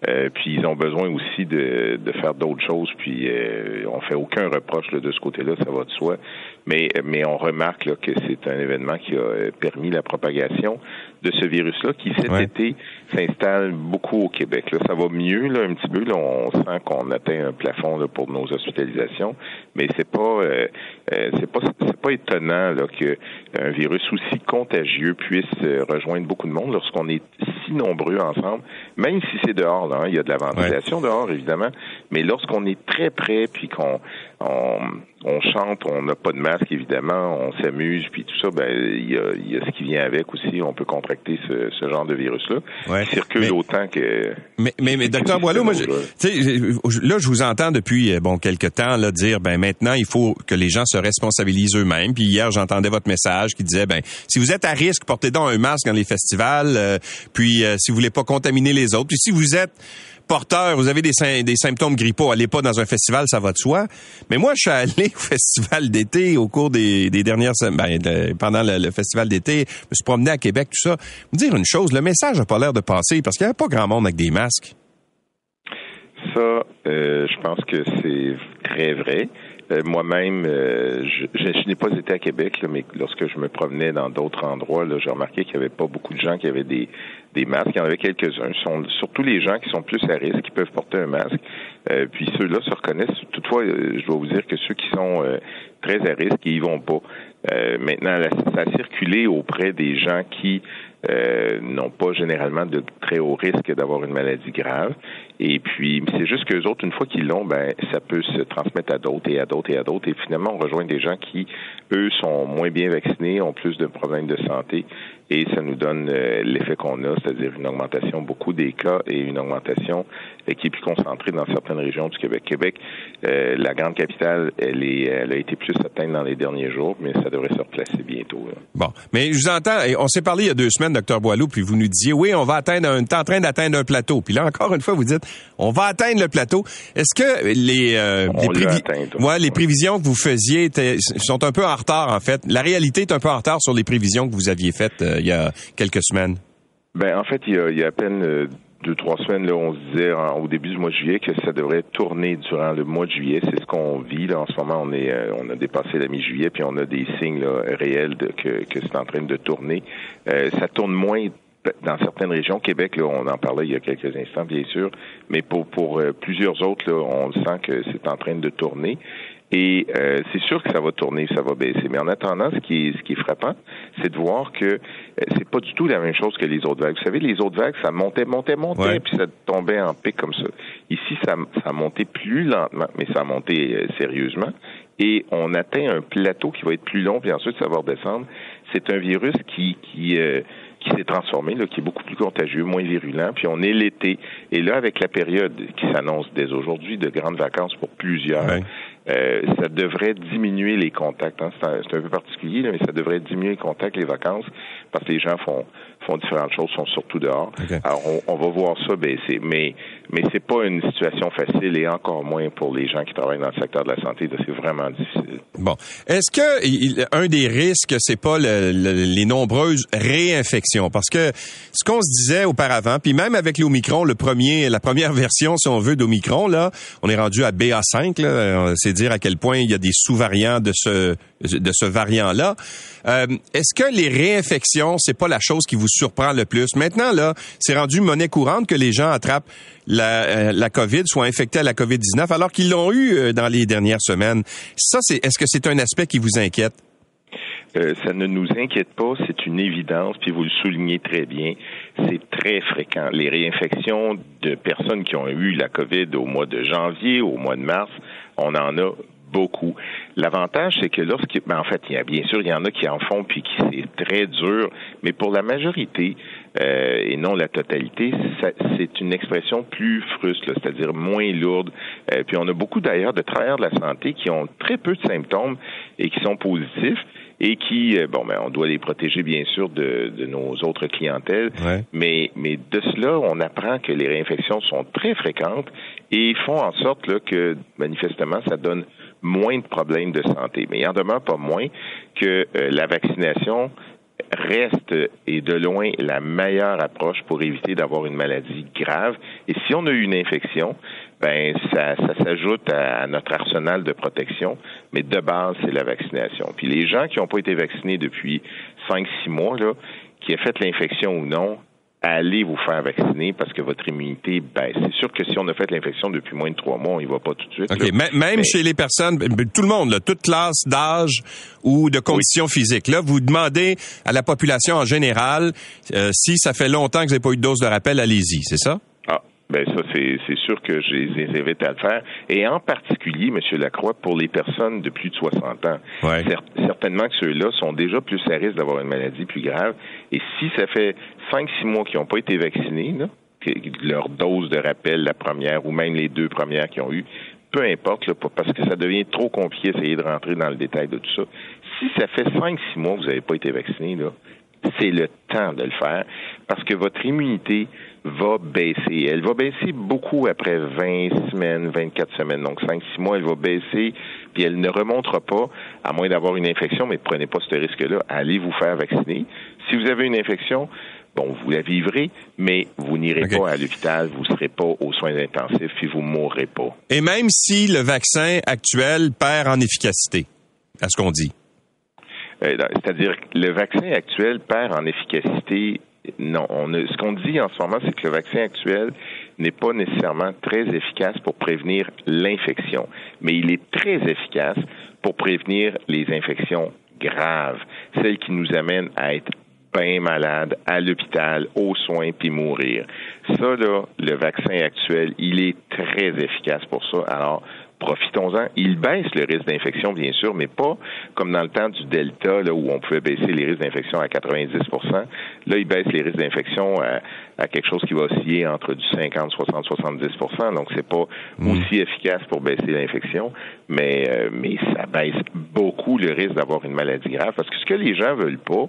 Euh, puis ils ont besoin aussi de, de faire d'autres choses. Puis euh, on fait aucun reproche de ce côté-là, ça va de soi. Mais mais on remarque là, que c'est un événement qui a permis la propagation de ce virus-là, qui cet été s'installe beaucoup au Québec. Là, ça va mieux là un petit peu. Là, on sent qu'on atteint un plafond là, pour nos hospitalisations, mais c'est pas euh, euh c'est pas c'est pas étonnant là que un virus aussi contagieux puisse euh, rejoindre beaucoup de monde lorsqu'on est si nombreux ensemble, même si c'est dehors. Là, hein. il y a de la ventilation dehors évidemment, mais lorsqu'on est très près puis qu'on on, on chante, on n'a pas de masque évidemment, on s'amuse puis tout ça, ben il y a, y a, ce qui vient avec aussi. On peut contracter ce, ce genre de virus-là. Ouais, circule autant que. Mais mais, mais docteur Boileau, moi, je, là je vous entends depuis euh, bon quelques temps là dire ben maintenant il faut que les gens se responsabilisent eux-mêmes. Puis hier j'entendais votre message qui disait ben si vous êtes à risque portez donc un masque dans les festivals. Euh, puis euh, si vous voulez pas contaminer les autres. Puis si vous êtes porteur, vous avez des, symptômes grippaux, allez pas dans un festival, ça va de soi. Mais moi, je suis allé au festival d'été au cours des, dernières semaines, ben, pendant le, festival d'été, je me suis promené à Québec, tout ça. Me dire une chose, le message n'a pas l'air de passer parce qu'il n'y a pas grand monde avec des masques. Ça, euh, je pense que c'est très vrai. Euh, moi-même, euh, je, n'ai pas été à Québec, mais lorsque je me promenais dans d'autres endroits, j'ai remarqué qu'il n'y avait pas beaucoup de gens qui avaient des, des masques. Il y en avait quelques-uns. sont surtout les gens qui sont plus à risque, qui peuvent porter un masque. Euh, puis ceux-là se reconnaissent. Toutefois, je dois vous dire que ceux qui sont très à risque, ils y vont pas. maintenant, ça a circulé auprès des gens qui n'ont pas généralement de très haut risque d'avoir une maladie grave. Et puis, c'est juste qu'eux autres, une fois qu'ils l'ont, ben, ça peut se transmettre à d'autres et à d'autres et à d'autres. Et finalement, on rejoint des gens qui, eux, sont moins bien vaccinés, ont plus de problèmes de santé. Et ça nous donne euh, l'effet qu'on a, c'est-à-dire une augmentation beaucoup des cas et une augmentation euh, qui est plus concentrée dans certaines régions du Québec. Québec, euh, la grande capitale, elle, est, elle a été plus atteinte dans les derniers jours, mais ça devrait se replacer bientôt. Bon, mais je vous entends, on s'est parlé il y a deux semaines, docteur Boileau, puis vous nous disiez, oui, on va atteindre, on est en train d'atteindre un plateau. Puis là, encore une fois, vous dites, on va atteindre le plateau. Est-ce que les, euh, les, les prévisions que vous faisiez sont un peu en retard, en fait? La réalité est un peu en retard sur les prévisions que vous aviez faites euh, il y a quelques semaines. Ben, en fait, il y a, à peine euh, deux, trois semaines, là, on se disait au début du mois de juillet que ça devrait tourner durant le mois de juillet. C'est ce qu'on vit là en ce moment. On est, on a dépassé la mi-juillet, puis on a des signes réels de, que, que c'est en train de tourner. ça tourne moins dans certaines régions, Québec, là, on en parlait il y a quelques instants, bien sûr, mais pour, pour euh, plusieurs autres, là, on sent que c'est en train de tourner. Et euh, c'est sûr que ça va tourner, ça va baisser. Mais en attendant, ce qui est, ce qui est frappant, c'est de voir que euh, c'est pas du tout la même chose que les autres vagues. Vous savez, les autres vagues, ça montait, montait, montait, puis ça tombait en pic comme ça. Ici, ça, ça a monté plus lentement, mais ça a monté sérieusement. Et on atteint un plateau qui va être plus long, puis ensuite ça va redescendre. C'est un virus qui, qui qui s'est transformé, là, qui est beaucoup plus contagieux, moins virulent. Puis on est l'été. Et là, avec la période qui s'annonce dès aujourd'hui de grandes vacances pour plusieurs, euh, ça devrait diminuer les contacts. Hein. C'est, un, peu particulier, mais ça devrait diminuer les contacts, les vacances, parce que les gens font font différentes choses, sont surtout dehors. Alors, on, va voir ça baisser. Mais, mais c'est pas une situation facile et encore moins pour les gens qui travaillent dans le secteur de la santé. C'est vraiment difficile. Bon. Est-ce que un des risques, c'est pas les nombreuses réinfections? Parce que ce qu'on se disait auparavant, puis même avec l'Omicron, le premier, la première version, si on veut, d'Omicron, là, on est rendu à BA5, là. C'est dire à quel point il y a des sous-variants de ce, de ce variant-là. Euh, est-ce que les réinfections, c'est pas la chose qui vous surprend le plus? Maintenant, là, c'est rendu monnaie courante que les gens attrapent la, euh, la COVID, soient infectés à la COVID-19, alors qu'ils l'ont eu euh, dans les dernières semaines. Ça, c'est, est-ce que c'est un aspect qui vous inquiète? ça ne nous inquiète pas, c'est une évidence, puis vous le soulignez très bien, c'est très fréquent. Les réinfections de personnes qui ont eu la COVID au mois de janvier, au mois de mars, on en a beaucoup. L'avantage, c'est que lorsqu'il, ben en fait, bien sûr, il y en a qui en font puis qui c'est très dur, mais pour la majorité euh, et non la totalité, c'est une expression plus fruste, c'est-à-dire moins lourde. Euh, puis on a beaucoup d'ailleurs de travailleurs de la santé qui ont très peu de symptômes et qui sont positifs et qui, euh, bon, ben, on doit les protéger bien sûr de, de nos autres clientèles, mais, mais de cela, on apprend que les réinfections sont très fréquentes et font en sorte là, que manifestement, ça donne moins de problèmes de santé. Mais il en demeure pas moins que euh, la vaccination reste et de loin la meilleure approche pour éviter d'avoir une maladie grave. Et si on a eu une infection, ben ça, s'ajoute à, notre arsenal de protection, mais de base, c'est la vaccination. Puis les gens qui n'ont pas été vaccinés depuis cinq, six mois, là, qui aient fait l'infection ou non, allez vous faire vacciner parce que votre immunité baisse. C'est sûr que si on a fait l'infection depuis moins de trois mois, on y va pas tout de suite. OK. Même chez les personnes, tout le monde, là, toute classe d'âge ou de conditions physiques, là, vous demandez à la population en général euh, si ça fait longtemps que vous n'avez pas eu de dose de rappel, allez-y, c'est ça? Ben ça, c'est sûr que je les invite à le faire. Et en particulier, M. Lacroix, pour les personnes de plus de 60 ans. certainement que ceux-là sont déjà plus à risque d'avoir une maladie plus grave. Et si ça fait 5-6 mois qu'ils n'ont pas été vaccinés, là, leur dose de rappel, la première, ou même les deux premières qu'ils ont eues, peu importe, là, parce que ça devient trop compliqué d'essayer de rentrer dans le détail de tout ça. Si ça fait 5-6 mois que vous n'avez pas été vacciné, là, c'est le temps de le faire parce que votre immunité va baisser. Elle va baisser beaucoup après 20 semaines, 24 semaines. Donc, 5-6 mois, elle va baisser, puis elle ne remontera pas, à moins d'avoir une infection, mais prenez pas ce risque-là. Allez vous faire vacciner. Si vous avez une infection, bon, vous la vivrez, mais vous n'irez pas à l'hôpital, vous ne serez pas aux soins intensifs, puis vous mourrez pas. Et même si le vaccin actuel perd en efficacité, à ce qu'on dit? Euh, c'est-à-dire que le vaccin actuel perd en efficacité non, on ce qu'on dit en ce moment, c'est que le vaccin actuel n'est pas nécessairement très efficace pour prévenir l'infection, mais il est très efficace pour prévenir les infections graves, celles qui nous amènent à être bien malades, à l'hôpital, aux soins, puis mourir. Ça, là, le vaccin actuel, il est très efficace pour ça. Alors, profitons-en. Il baisse le risque d'infection, bien sûr, mais pas comme dans le temps du Delta, là, où on pouvait baisser les risques d'infection à 90% Là, il baisse les risques d'infection à, quelque chose qui va osciller entre du 50, 60, 70% Donc, c'est pas mm. aussi efficace pour baisser l'infection, mais, euh, mais ça baisse beaucoup le risque d'avoir une maladie grave. Parce que ce que les gens veulent pas,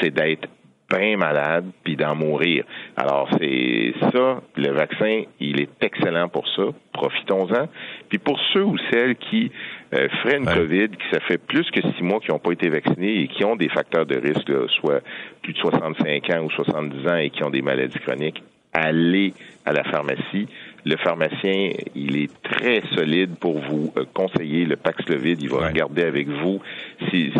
c'est d'être bien malade puis d'en mourir. Alors c'est ça, le vaccin, il est excellent pour ça. Profitons-en. Puis pour ceux ou celles qui euh, feraient une COVID, qui ça fait plus que six mois qui n'ont pas été vaccinés et qui ont des facteurs de risque, soit plus de 65 ans ou 70 ans et qui ont des maladies chroniques, allez à la pharmacie le pharmacien, il est très solide pour vous euh, conseiller le Paxlovid. Il va regarder avec vous si,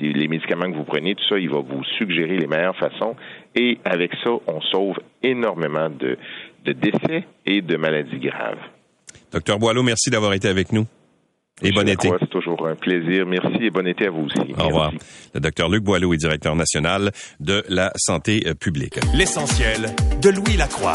les médicaments que vous prenez, tout ça, il va vous suggérer les meilleures façons. Et avec ça, on sauve énormément de, décès et de maladies graves. Docteur Boileau, merci d'avoir été avec nous. Et bon été. C'est toujours un plaisir. Merci et bon été à vous aussi. Au revoir. Le docteur Luc Boileau est directeur national de la santé euh, publique. L'essentiel de Louis Lacroix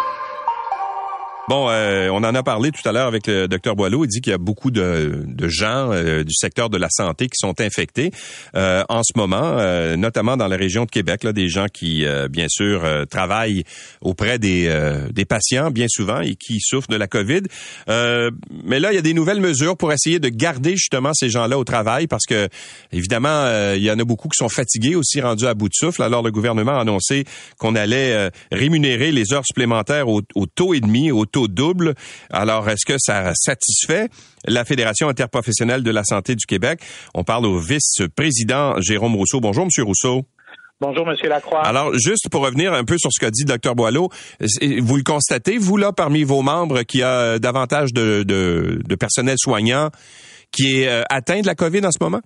Bon, euh, on en a parlé tout à l'heure avec le docteur Boileau. Il dit qu'il y a beaucoup de, gens euh, du secteur de la santé qui sont infectés euh, en ce moment, notamment dans la région de Québec, là, des gens qui, bien sûr, travaillent auprès des, patients bien souvent et qui souffrent de la COVID. mais là, il y a des nouvelles mesures pour essayer de garder justement ces gens-là au travail parce que, évidemment, il y en a beaucoup qui sont fatigués aussi, rendus à bout de souffle. Alors, le gouvernement a annoncé qu'on allait rémunérer les heures supplémentaires au, au taux et demi, au taux double. Alors, est-ce que ça satisfait la Fédération interprofessionnelle de la santé du Québec? On parle au vice-président Jérôme Rousseau. Bonjour, Monsieur Rousseau. Bonjour, Monsieur Lacroix. Alors, juste pour revenir un peu sur ce qu'a dit Dr Boileau, vous le constatez, vous, là, parmi vos membres, qu'il y a davantage de, de personnel soignant qui est euh, atteint de la COVID en ce moment?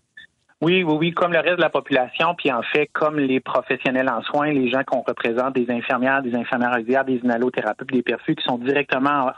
Oui, oui, oui, comme le reste de la population, puis en fait, comme les professionnels en soins, les gens qu'on représente, des infirmières, des infirmières auxiliaires, des inhalothérapeutes, des perfus, qui sont directement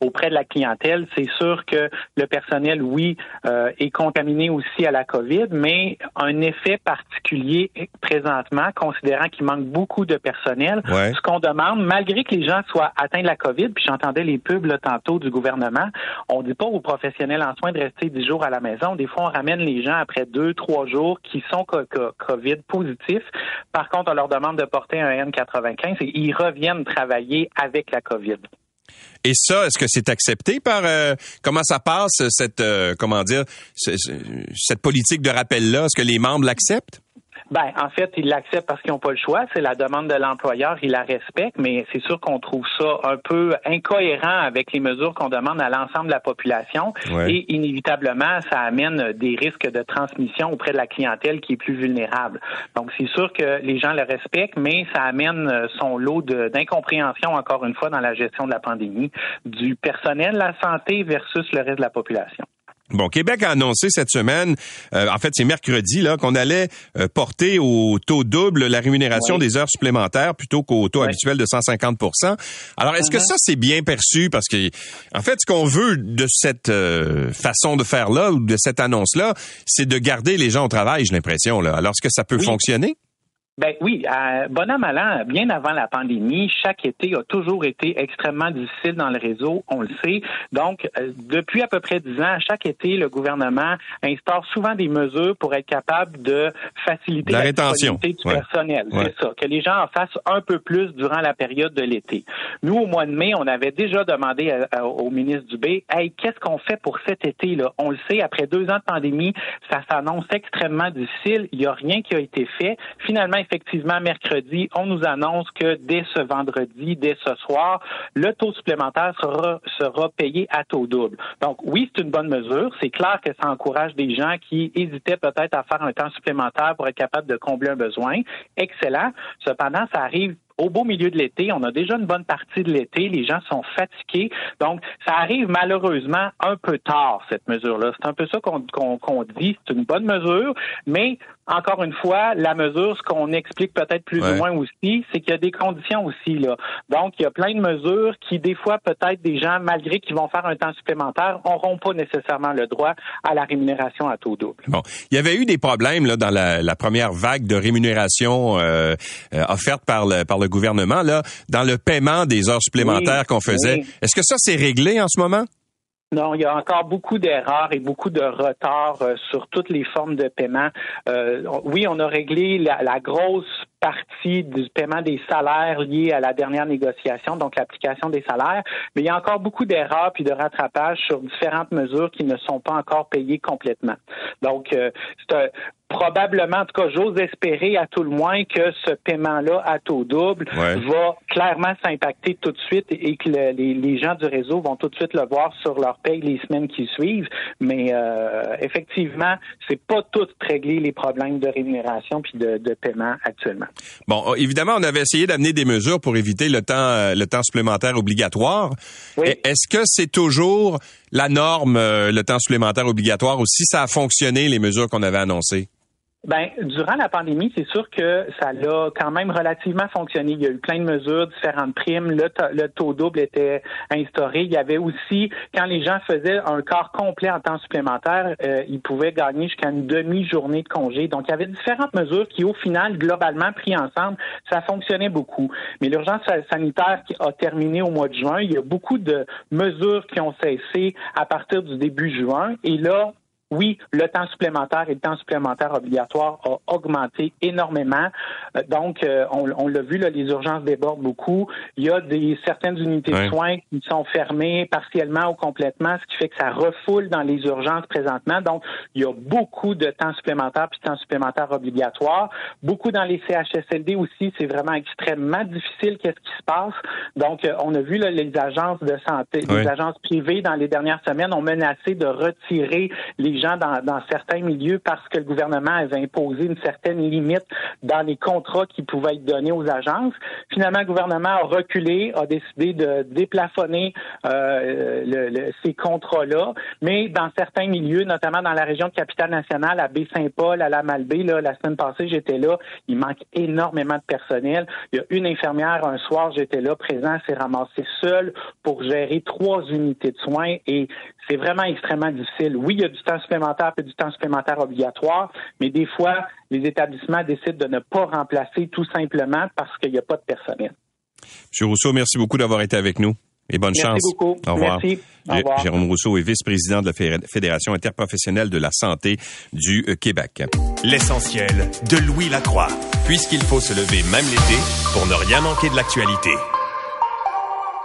auprès de la clientèle, c'est sûr que le personnel, oui, euh, est contaminé aussi à la COVID, mais un effet particulier présentement, considérant qu'il manque beaucoup de personnel. Ce qu'on demande, malgré que les gens soient atteints de la COVID, puis j'entendais les pubs là, tantôt du gouvernement, on dit pas aux professionnels en soins de rester dix jours à la maison. Des fois, on ramène les gens après deux, trois jours qui sont COVID positifs. Par contre, on leur demande de porter un N95 et ils reviennent travailler avec la COVID. Et ça, est-ce que c'est accepté par euh, comment ça passe cette euh, comment dire cette politique de rappel là Est-ce que les membres l'acceptent? Ben, en fait, ils l'acceptent parce qu'ils n'ont pas le choix. C'est la demande de l'employeur, ils la respectent, mais c'est sûr qu'on trouve ça un peu incohérent avec les mesures qu'on demande à l'ensemble de la population. Et inévitablement, ça amène des risques de transmission auprès de la clientèle qui est plus vulnérable. Donc, c'est sûr que les gens le respectent, mais ça amène son lot d'incompréhension, encore une fois, dans la gestion de la pandémie, du personnel de la santé versus le reste de la population. Bon, Québec a annoncé cette semaine, euh, en fait c'est mercredi, là, qu'on allait euh, porter au taux double la rémunération des heures supplémentaires plutôt qu'au taux habituel de 150% Alors, est-ce que uh-huh. ça c'est bien perçu? Parce que, en fait, ce qu'on veut de cette euh, façon de faire là ou de cette annonce là, c'est de garder les gens au travail, j'ai l'impression. Là. Alors, est-ce que ça peut fonctionner? Ben oui, à bon an, mal bien avant la pandémie, chaque été a toujours été extrêmement difficile dans le réseau, on le sait. Donc, euh, depuis à peu près dix ans, chaque été, le gouvernement instaure souvent des mesures pour être capable de faciliter la, rétention du personnel. C'est ça, que les gens en fassent un peu plus durant la période de l'été. Nous, au mois de mai, on avait déjà demandé au ministre Dubé, hey, qu'est-ce qu'on fait pour cet été-là? On le sait, après deux ans de pandémie, ça s'annonce extrêmement difficile. Il n'y a rien qui a été fait. Finalement, effectivement, mercredi, on nous annonce que dès ce vendredi, dès ce soir, le taux supplémentaire sera, payé à taux double. Donc, oui, c'est une bonne mesure. C'est clair que ça encourage des gens qui hésitaient peut-être à faire un temps supplémentaire pour être capable de combler un besoin. Excellent. Cependant, ça arrive au beau milieu de l'été. On a déjà une bonne partie de l'été. Les gens sont fatigués. Donc, ça arrive malheureusement un peu tard, cette mesure-là. C'est un peu ça qu'on dit. C'est une bonne mesure, mais encore une fois, la mesure, ce qu'on explique peut-être plus ou moins aussi, c'est qu'il y a des conditions aussi. là. Donc, il y a plein de mesures qui, des fois, peut-être des gens, malgré qu'ils vont faire un temps supplémentaire, n'auront pas nécessairement le droit à la rémunération à taux double. Bon, il y avait eu des problèmes là, dans la, première vague de rémunération euh, euh, offerte par le, par le gouvernement là, dans le paiement des heures supplémentaires qu'on faisait. Est-ce que ça c'est réglé en ce moment? Non, il y a encore beaucoup d'erreurs et beaucoup de retards euh, sur toutes les formes de paiement. Euh, oui, on a réglé la, grosse partie du paiement des salaires liés à la dernière négociation, donc l'application des salaires, mais il y a encore beaucoup d'erreurs puis de rattrapages sur différentes mesures qui ne sont pas encore payées complètement. Donc, euh, c'est un, probablement, en tout cas, j'ose espérer à tout le moins que ce paiement-là à taux double va clairement s'impacter tout de suite et que les, gens du réseau vont tout de suite le voir sur leur paye les semaines qui suivent. Mais euh, effectivement, c'est pas tout régler les problèmes de rémunération puis de, paiement actuellement. Bon, euh, évidemment, on avait essayé d'amener des mesures pour éviter le temps, euh, le temps supplémentaire obligatoire. Est-ce que c'est toujours la norme, le temps supplémentaire obligatoire, ou si ça a fonctionné les mesures qu'on avait annoncées? Ben, durant la pandémie, c'est sûr que ça a quand même relativement fonctionné. Il y a eu plein de mesures, différentes primes. Le, taux double était instauré. Il y avait aussi, quand les gens faisaient un quart complet en temps supplémentaire, euh, ils pouvaient gagner jusqu'à une demi-journée de congé. Donc, il y avait différentes mesures qui, au final, globalement, pris ensemble, ça fonctionnait beaucoup. Mais l'urgence sanitaire qui a terminé au mois de juin, il y a beaucoup de mesures qui ont cessé à partir du début juin. Et là, oui, le temps supplémentaire et le temps supplémentaire obligatoire a augmenté énormément. Euh, donc, euh, on, l'a vu, là, les urgences débordent beaucoup. Il y a des certaines unités de soins qui sont fermées partiellement ou complètement, ce qui fait que ça refoule dans les urgences présentement. Donc, il y a beaucoup de temps supplémentaire puis de temps supplémentaire obligatoire. Beaucoup dans les CHSLD aussi, c'est vraiment extrêmement difficile qu'est-ce qui se passe. Donc, euh, on a vu là, les agences de santé, les agences privées dans les dernières semaines ont menacé de retirer les gens dans, certains milieux parce que le gouvernement avait imposé une certaine limite dans les contrats qui pouvaient être donnés aux agences. Finalement, le gouvernement a reculé, a décidé de déplafonner euh, ces contrats-là, mais dans certains milieux, notamment dans la région de Capitale-Nationale, à Baie-Saint-Paul, à la Malbaie, là, la semaine passée, j'étais là, il manque énormément de personnel. Il y a une infirmière, un soir, j'étais là, présent, s'est ramassée seule pour gérer trois unités de soins et c'est vraiment extrêmement difficile. Oui, il y a du temps supplémentaire et du temps supplémentaire obligatoire, mais des fois, les établissements décident de ne pas remplacer tout simplement parce qu'il n'y a pas de personnel. M. Rousseau, merci beaucoup d'avoir été avec nous et bonne chance. Merci beaucoup. Au revoir. Merci. Au revoir. Jérôme Rousseau est vice-président de la Fédération interprofessionnelle de la santé du euh, Québec. L'essentiel de Louis Lacroix, puisqu'il faut se lever même l'été pour ne rien manquer de l'actualité.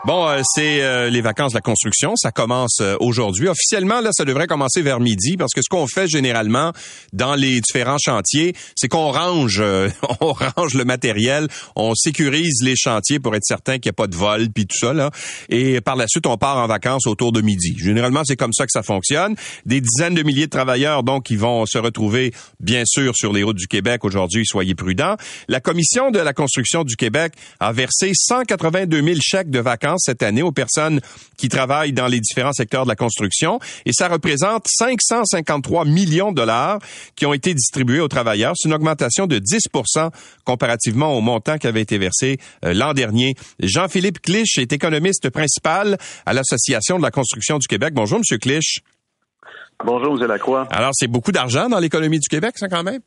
Bon, euh, c'est euh, les vacances de la construction. Ça commence euh, aujourd'hui. Officiellement, là, ça devrait commencer vers midi parce que ce qu'on fait généralement dans les différents chantiers, c'est qu'on range, on range le matériel, on sécurise les chantiers pour être certain qu'il n'y a pas de vol puis tout ça là. Et par la suite, on part en vacances autour de midi. Généralement, c'est comme ça que ça fonctionne. Des dizaines de milliers de travailleurs donc qui vont se retrouver bien sûr sur les routes du Québec aujourd'hui. Soyez prudents. La commission de la construction du Québec a versé 182 000 chèques de vacances cette année aux personnes qui travaillent dans les différents secteurs de la construction et ça représente 553 millions de dollars qui ont été distribués aux travailleurs. C'est une augmentation de 10% comparativement au montant qui avait été versé euh, l'an dernier. Jean-Philippe Clich est économiste principal à l'Association de la construction du Québec. Bonjour, Monsieur Clich. Bonjour, M. Lacroix. Alors, c'est beaucoup d'argent dans l'économie du Québec, ça, quand même?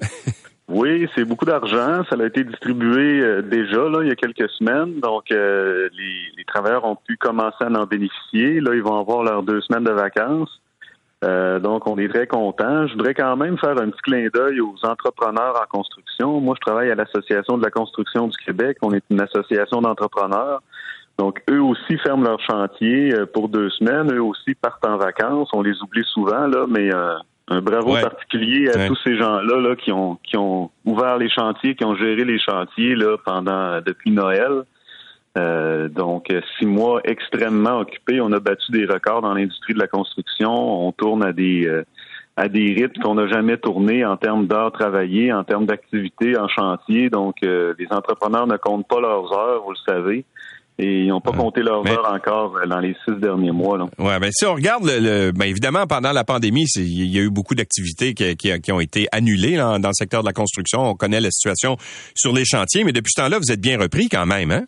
Oui, c'est beaucoup d'argent. Ça a été distribué euh, déjà là, il y a quelques semaines. Donc, euh, les, travailleurs ont pu commencer à en bénéficier. Là, ils vont avoir leurs deux semaines de vacances. Euh, donc, on est très contents. Je voudrais quand même faire un petit clin d'œil aux entrepreneurs en construction. Moi, je travaille à l'Association de la construction du Québec. On est une association d'entrepreneurs. Donc, eux aussi ferment leur chantier pour deux semaines. Eux aussi partent en vacances. On les oublie souvent, là, mais un bravo particulier à tous ces gens-là là, qui ont qui ont ouvert les chantiers, qui ont géré les chantiers là pendant depuis Noël. Euh, donc six mois extrêmement occupés. On a battu des records dans l'industrie de la construction. On tourne à des euh, à des rythmes qu'on n'a jamais tourné en termes d'heures travaillées, en termes d'activité en chantier. Donc euh, les entrepreneurs ne comptent pas leurs heures, vous le savez et ils n'ont pas compté leurs heures encore euh, dans les six derniers mois. Là. Ouais, ben si on regarde, le, ben évidemment pendant la pandémie, il y a eu beaucoup d'activités qui, qui, qui, ont été annulées dans le secteur de la construction. On connaît la situation sur les chantiers, mais depuis ce temps-là, vous êtes bien repris quand même, hein?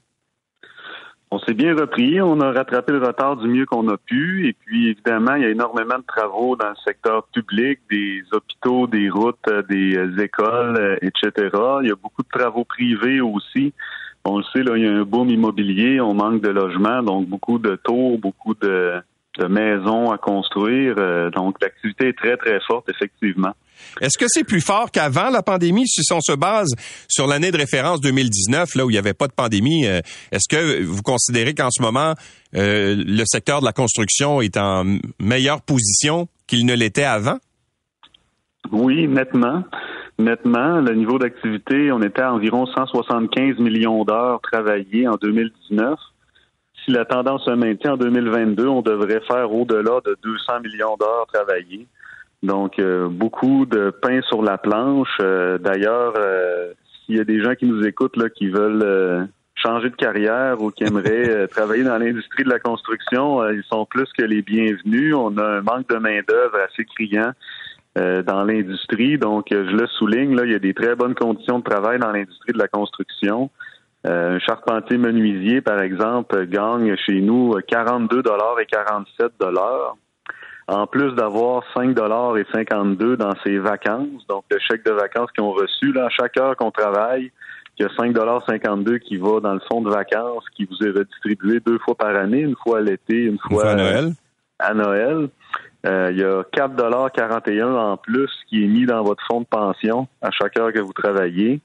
On s'est bien repris, on a rattrapé le retard du mieux qu'on a pu, et puis évidemment, il y a énormément de travaux dans le secteur public, des hôpitaux, des routes, euh, des euh, écoles, etc. Il y a beaucoup de travaux privés aussi. On le sait, là, il y a un boom immobilier, on manque de logements, donc beaucoup de tours, beaucoup de, maisons à construire. Euh, donc l'activité est très, très forte, effectivement. Est-ce que c'est plus fort qu'avant la pandémie si on se base sur l'année de référence 2019, là où il n'y avait pas de pandémie? Euh, est-ce que vous considérez qu'en ce moment, euh, le secteur de la construction est en meilleure position qu'il ne l'était avant? Oui, nettement nettement. Le niveau d'activité, on était à environ 175 millions d'heures travaillées en 2019. Si la tendance se maintient en 2022, on devrait faire au-delà de 200 millions d'heures travaillées. Donc, euh, beaucoup de pain sur la planche. Euh, d'ailleurs, euh, s'il y a des gens qui nous écoutent là, qui veulent changer de carrière ou qui aimeraient travailler dans l'industrie de la construction, ils sont plus que les bienvenus. On a un manque de main-d'œuvre assez criant. Euh, dans l'industrie. Donc, je le souligne, là, il y a des très bonnes conditions de travail dans l'industrie de la construction. Euh, un charpentier menuisier, par exemple, gagne chez nous 42 dollars et 47 dollars, en plus d'avoir 5 dollars et 52 dans ses vacances. Donc, le chèque de vacances qu'ils ont reçu, là, à chaque heure qu'on travaille, il y a 5 dollars 52 qui va dans le fonds de vacances, qui vous est redistribué deux fois par année, une fois à l'été, une fois, à Noël. À Noël. Euh, il y a 4,41 en plus qui est mis dans votre fonds de pension à chaque heure que vous travaillez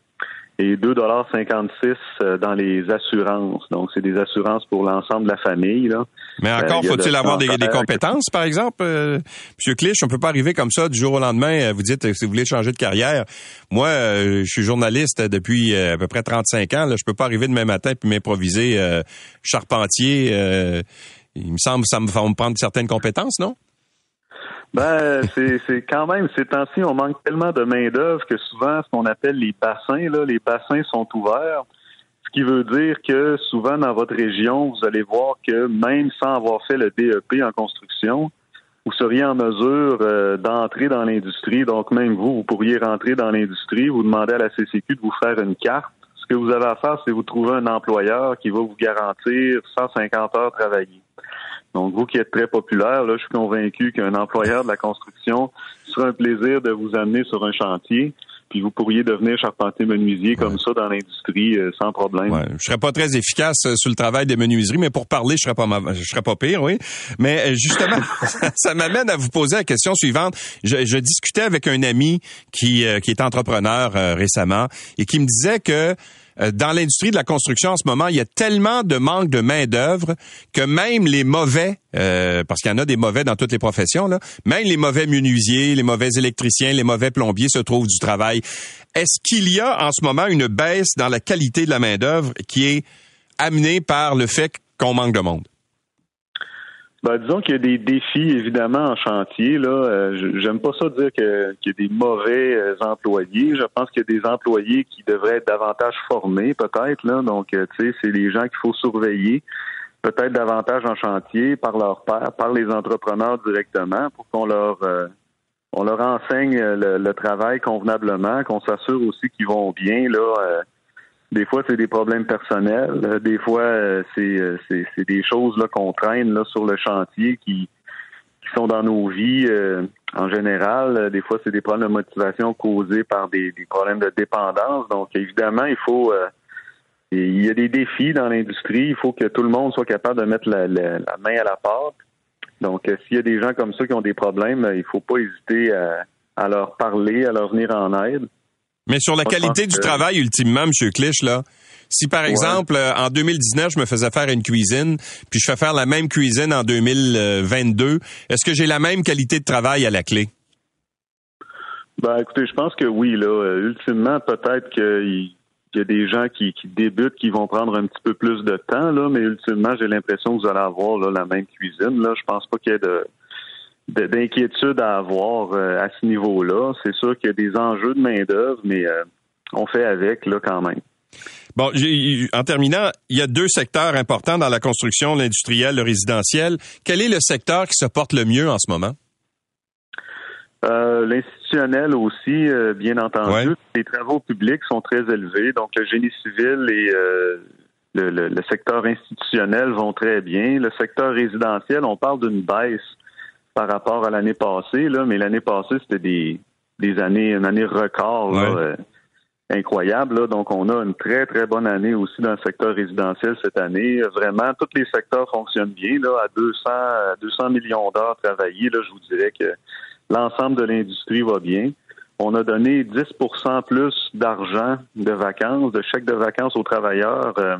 et 2,56 euh, dans les assurances. Donc, c'est des assurances pour l'ensemble de la famille. Là. Mais euh, encore, faut-il avoir des, compétences, par exemple? Monsieur Clich, on peut pas arriver comme ça du jour au lendemain. Vous dites, si vous voulez changer de carrière. Moi, je suis journaliste depuis à peu près 35 ans. Là. Je peux pas arriver demain matin puis m'improviser charpentier. il me semble que ça me va me prendre certaines compétences, non? Ben, c'est quand même, ces temps-ci, on manque tellement de main-d'œuvre que souvent, ce qu'on appelle les bassins, là, les bassins sont ouverts. Ce qui veut dire que souvent, dans votre région, vous allez voir que même sans avoir fait le DEP en construction, vous seriez en mesure euh, d'entrer dans l'industrie. Donc, même vous, vous pourriez rentrer dans l'industrie, vous demandez à la CCQ de vous faire une carte. Ce que vous avez à faire, c'est vous trouver un employeur qui va vous garantir 150 heures travaillées. Donc, vous qui êtes très populaire, là, je suis convaincu qu'un employeur de la construction sera un plaisir de vous amener sur un chantier. Puis vous pourriez devenir charpentier menuisier comme ça dans l'industrie euh, sans problème. Ouais, je serais pas très efficace euh, sur le travail des menuiseries, mais pour parler, je serais pas je serais pas pire, oui. Mais euh, justement, ça, m'amène à vous poser la question suivante. Je, je discutais avec un ami qui qui est entrepreneur récemment et qui me disait que euh, dans l'industrie de la construction en ce moment, il y a tellement de manque de main d'œuvre que même les mauvais, euh, parce qu'il y en a des mauvais dans toutes les professions, même les mauvais menuisiers, les mauvais électriciens, les mauvais plombiers se trouvent du travail. Est-ce qu'il y a en ce moment une baisse dans la qualité de la main d'œuvre qui est amenée par le fait qu'on manque de monde? Ben, disons qu'il y a des défis évidemment en chantier. Là, euh, j'aime pas ça dire qu'il y a des mauvais euh, employés. Je pense qu'il y a des employés qui devraient être davantage formés, peut-être. Là, donc, euh, tu sais, c'est les gens qu'il faut surveiller, peut-être davantage en chantier par leur père, par les entrepreneurs directement, pour qu'on leur on leur enseigne le, le travail convenablement, qu'on s'assure aussi qu'ils vont bien là des fois, c'est des problèmes personnels. Euh, des fois, euh, euh, c'est, c'est, des choses là, qu'on traîne là, sur le chantier qui, qui sont dans nos vies en général. Des fois, c'est des problèmes de motivation causés par des, des problèmes de dépendance. Donc, évidemment, il faut... il y a des défis dans l'industrie. Il faut que tout le monde soit capable de mettre la, la, main à la pâte. Donc, s'il y a des gens comme ça qui ont des problèmes, il faut pas hésiter à, à leur parler, à leur venir en aide. Mais sur la qualité du travail, ultimement, M. Clich, là, si par exemple, euh, en 2019, je me faisais faire une cuisine, puis je fais faire la même cuisine en 2022, est-ce que j'ai la même qualité de travail à la clé? Ben, écoutez, je pense que oui, là. Euh, ultimement, peut-être qu'il y a des gens qui, débutent qui vont prendre un petit peu plus de temps, là, mais ultimement, j'ai l'impression que vous allez avoir la même cuisine. Là. Je pense pas qu'il y ait de d'inquiétude à avoir euh, à ce niveau-là. C'est sûr qu'il y a des enjeux de main-d'œuvre, mais euh, on fait avec là quand même. Bon, en terminant, il y a deux secteurs importants dans la construction, l'industriel, le résidentiel. Quel est le secteur qui se porte le mieux en ce moment? Euh, l'institutionnel aussi, bien entendu. Les travaux publics sont très élevés, donc le génie civil et le, le, secteur institutionnel vont très bien. Le secteur résidentiel, on parle d'une baisse par rapport à l'année passée, là, mais l'année passée, c'était des, des années, une année record euh, incroyable. Donc, on a une très, très bonne année aussi dans le secteur résidentiel cette année. Vraiment, tous les secteurs fonctionnent bien. Là, à 200, 200 millions d'heures travaillées, là, je vous dirais que l'ensemble de l'industrie va bien. On a donné 10% plus d'argent de vacances, de chèques de vacances aux travailleurs euh,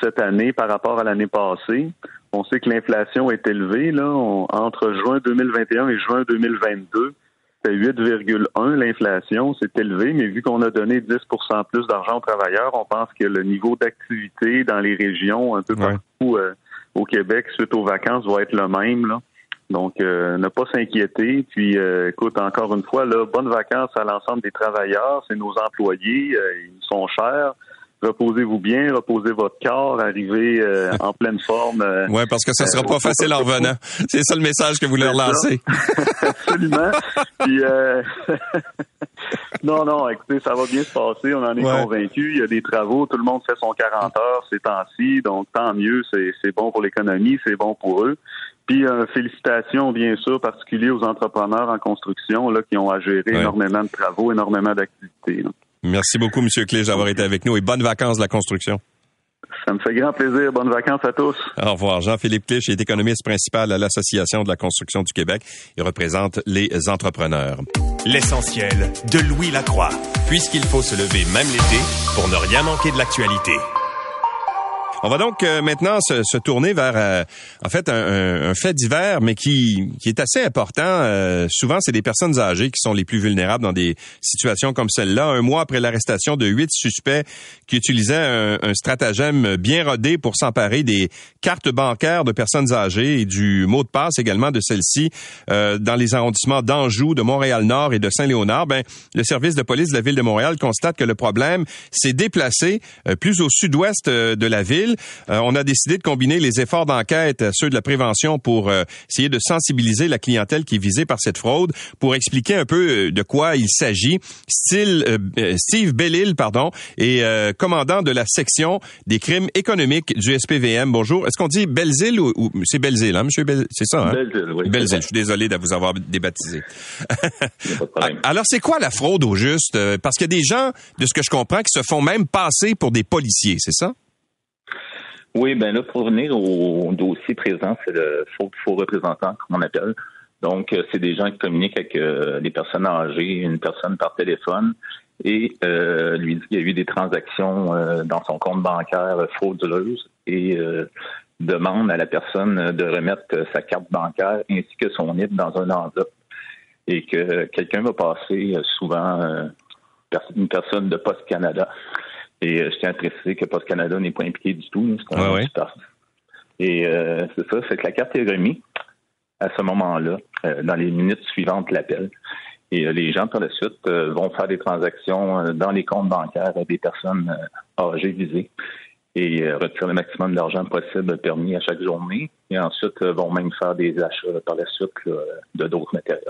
cette année par rapport à l'année passée. On sait que l'inflation est élevée. Là. entre juin 2021 et juin 2022, c'est 8,1 l'inflation. C'est élevé, mais vu qu'on a donné 10% plus d'argent aux travailleurs, on pense que le niveau d'activité dans les régions, un peu partout euh, au Québec, suite aux vacances, va être le même. Là. Donc, euh, ne pas s'inquiéter. Puis, euh, écoute, encore une fois, là, bonnes vacances à l'ensemble des travailleurs. C'est nos employés. ils sont chers reposez-vous bien, reposez votre corps, arrivez euh, en pleine forme. Euh, oui, parce que ça sera pas euh, facile en revenant. C'est ça le message que vous leur lancez. Absolument. Puis, non, non, écoutez, ça va bien se passer, on en est convaincus. Il y a des travaux, tout le monde fait son 40 heures ces temps-ci, donc tant mieux, c'est bon pour l'économie, c'est bon pour eux. Puis félicitations, bien sûr, particulier aux entrepreneurs en construction là, qui ont à gérer énormément de travaux, énormément d'activités. Merci beaucoup, M. Clich, d'avoir été avec nous et bonnes vacances de la construction. Ça me fait grand plaisir. Bonnes vacances à tous. Au revoir. Jean-Philippe Clich est économiste principal à l'Association de la construction du Québec. Il représente les entrepreneurs. L'essentiel de Louis Lacroix, puisqu'il faut se lever même l'été pour ne rien manquer de l'actualité. On va donc euh, maintenant se, tourner vers, euh, en fait, un, un, fait divers, mais qui, qui est assez important. Euh, souvent, c'est des personnes âgées qui sont les plus vulnérables dans des situations comme celle-là. Un mois après l'arrestation de huit suspects qui utilisaient un, un stratagème bien rodé pour s'emparer des cartes bancaires de personnes âgées et du mot de passe également de celles-ci dans les arrondissements d'Anjou, de Montréal-Nord et de Saint-Léonard, ben, le service de police de la ville de Montréal constate que le problème s'est déplacé plus au sud-ouest de la ville euh, on a décidé de combiner les efforts d'enquête, euh, ceux de la prévention, pour euh, essayer de sensibiliser la clientèle qui est visée par cette fraude, pour expliquer un peu de quoi il s'agit. Steve Bellil, pardon, est commandant de la section des crimes économiques du SPVM. Bonjour. Est-ce qu'on dit Belzil ou, c'est Belzil, hein, monsieur C'est ça, hein? Belzil, oui. Je suis désolé de vous avoir débaptisé. Alors, c'est quoi la fraude au juste? Parce qu'il y a des gens, de ce que je comprends, qui se font même passer pour des policiers, c'est ça? Oui, ben là, pour venir au dossier présent, c'est le faux, faux représentant, comme on appelle. Donc, euh, c'est des gens qui communiquent avec euh, des personnes âgées, une personne par téléphone, et euh, lui dit qu'il y a eu des transactions euh, dans son compte bancaire frauduleuses et euh, demande à la personne de remettre sa carte bancaire ainsi que son NIP dans un enveloppe et que quelqu'un va passer souvent une personne de Post Canada. Et je tiens à préciser que Post Canada n'est pas impliqué du tout. Et c'est ça, c'est que la carte est remise à ce moment-là, dans les minutes suivantes de l'appel. Et euh, les gens, par la suite, euh, vont faire des transactions euh, dans les comptes bancaires des personnes âgées visées et retirer le maximum d'argent possible permis à chaque journée. Et ensuite, vont même faire des achats par la suite de d'autres matériels.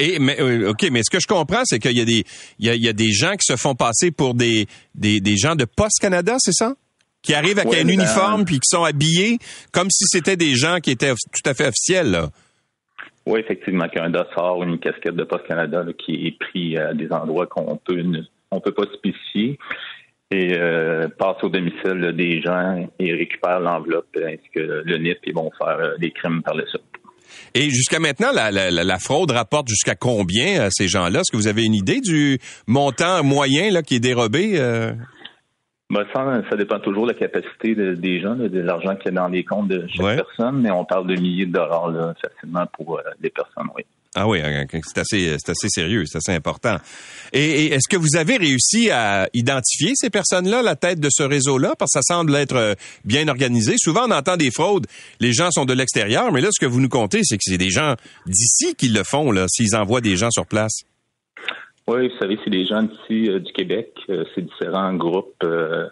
Et mais ok, mais ce que je comprends, c'est qu'il y a des il y a, des gens qui se font passer pour des des, des gens de Post Canada, c'est ça? Qui arrivent avec un uniforme puis qui sont habillés comme si c'était des gens qui étaient tout à fait officiels. Là. Oui, effectivement, qu'un dossard ou une casquette de Post Canada qui est pris à des endroits qu'on peut on peut pas spécifier et euh, passe au domicile des gens et récupère l'enveloppe ainsi que le NIP et vont faire euh, des crimes par le suite. Et jusqu'à maintenant, la, la, fraude rapporte jusqu'à combien à ces gens-là? Est-ce que vous avez une idée du montant moyen là, qui est dérobé? Euh? Ben, ça, ça dépend toujours de la capacité des gens, de l'argent qu'il y a dans les comptes de chaque personne, mais on parle de milliers de dollars là, facilement pour euh, les personnes, oui. Ah oui, hein, c'est assez, c'est assez sérieux, c'est assez important. Et, est-ce que vous avez réussi à identifier ces personnes-là, la tête de ce réseau-là, parce que ça semble être euh, bien organisé. Souvent, on entend des fraudes, les gens sont de l'extérieur, mais là, ce que vous nous comptez, c'est que c'est des gens d'ici qui le font, là, s'ils envoient des gens sur place. Oui, vous savez, c'est des gens d'ici euh, du Québec. Euh, c'est différents groupes, euh,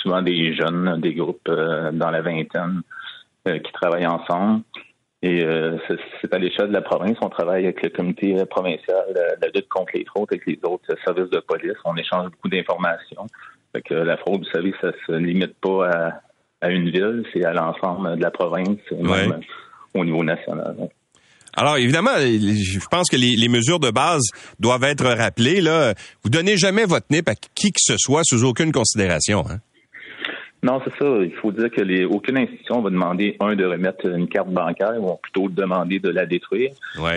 souvent des jeunes, des groupes dans la vingtaine qui travaillent ensemble. Et c'est à l'échelle de la province. On travaille avec le comité provincial de la lutte contre les fraudes, avec les autres services de police. On échange beaucoup d'informations. que la fraude, vous savez, ça se limite pas à, une ville, c'est à l'ensemble de la province, même au niveau national. Alors évidemment, je pense que les, mesures de base doivent être rappelées. Là, vous donnez jamais votre NIP à qui que ce soit sous aucune considération. Hein? Non, c'est ça. Il faut dire que les, aucune institution va demander, un, de remettre une carte bancaire, ou plutôt demander de la détruire.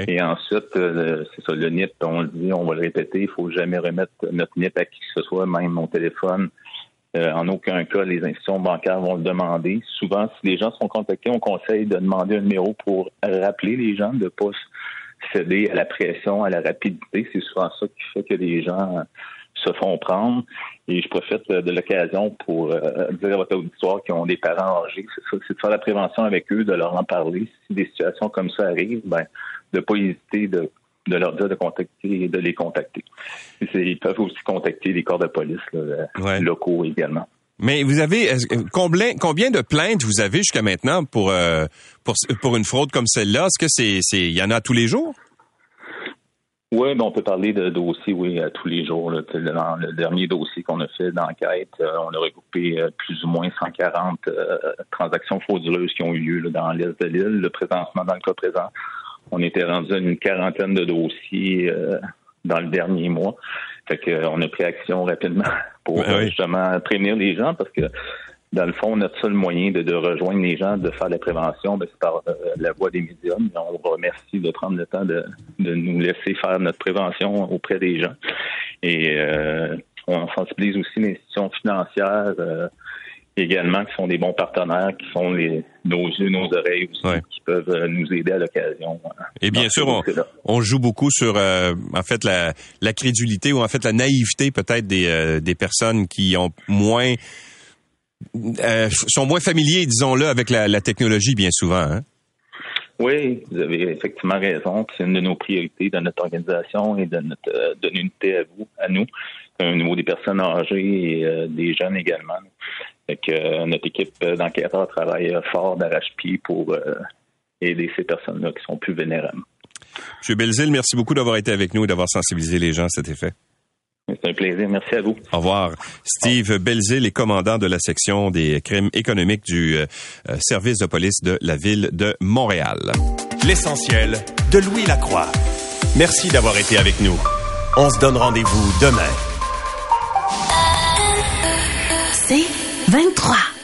Et ensuite, euh, c'est ça, le NIP, on le dit, on va le répéter, il faut jamais remettre notre NIP à qui que ce soit, même mon téléphone, euh, en aucun cas, les institutions bancaires vont le demander. Souvent, si les gens sont contactés, on conseille de demander un numéro pour rappeler les gens, de ne pas céder à la pression, à la rapidité. C'est souvent ça qui fait que les gens se font prendre. Et je profite de l'occasion pour euh, dire à votre auditoire qui ont des parents âgés, c'est de faire la prévention avec eux, de leur en parler. Si des situations comme ça arrivent, ben, de ne pas hésiter de de leur dire de contacter et de les contacter. Ils peuvent aussi contacter les corps de police locaux également. Mais vous avez combien, combien de plaintes vous avez jusqu'à maintenant pour, euh, pour pour une fraude comme celle-là? Est-ce que c'est c'est il y en a tous les jours? Oui, ben on peut parler de dossiers, oui, tous les jours. Dans le dernier dossier qu'on a fait d'enquête, euh, on a regroupé euh, plus ou moins 140 transactions frauduleuses qui ont eu lieu dans l'est de l'île. Le présentement, dans le cas présent, on était rendu à une quarantaine de dossiers euh, dans le dernier mois. Fait que, euh, on a pris action rapidement pour ben justement prévenir les gens parce que dans le fond, notre seul moyen de, rejoindre les gens, de faire la prévention, ben, c'est par euh, la voie des médias. On vous remercie de prendre le temps de, nous laisser faire notre prévention auprès des gens. Et on sensibilise aussi l'institution financière également qui sont des bons partenaires, qui sont les, nos yeux, nos oreilles aussi, qui peuvent euh, nous aider à l'occasion. Hein, Et bien sûr, on, joue beaucoup sur euh, en fait la, la, crédulité ou en fait la naïveté peut-être des, euh, des personnes qui ont moins sont moins familiers, disons-le, avec la, la, technologie bien souvent. Hein? Oui, vous avez effectivement raison. C'est une de nos priorités dans notre organisation et de notre de l'unité à vous, à nous, au niveau des personnes âgées et des jeunes également. Fait que euh, notre équipe d'enquêteurs travaille fort d'arrache-pied pour euh, aider ces personnes-là qui sont plus vénérables. M. Belzil, merci beaucoup d'avoir été avec nous et d'avoir sensibilisé les gens à cet effet. C'est un plaisir. Merci à vous. Au revoir. Steve Belzil est commandant de la section des crimes économiques du euh, service de police de la ville de Montréal. L'essentiel de Louis Lacroix. Merci d'avoir été avec nous. On se donne rendez-vous demain. C'est 23.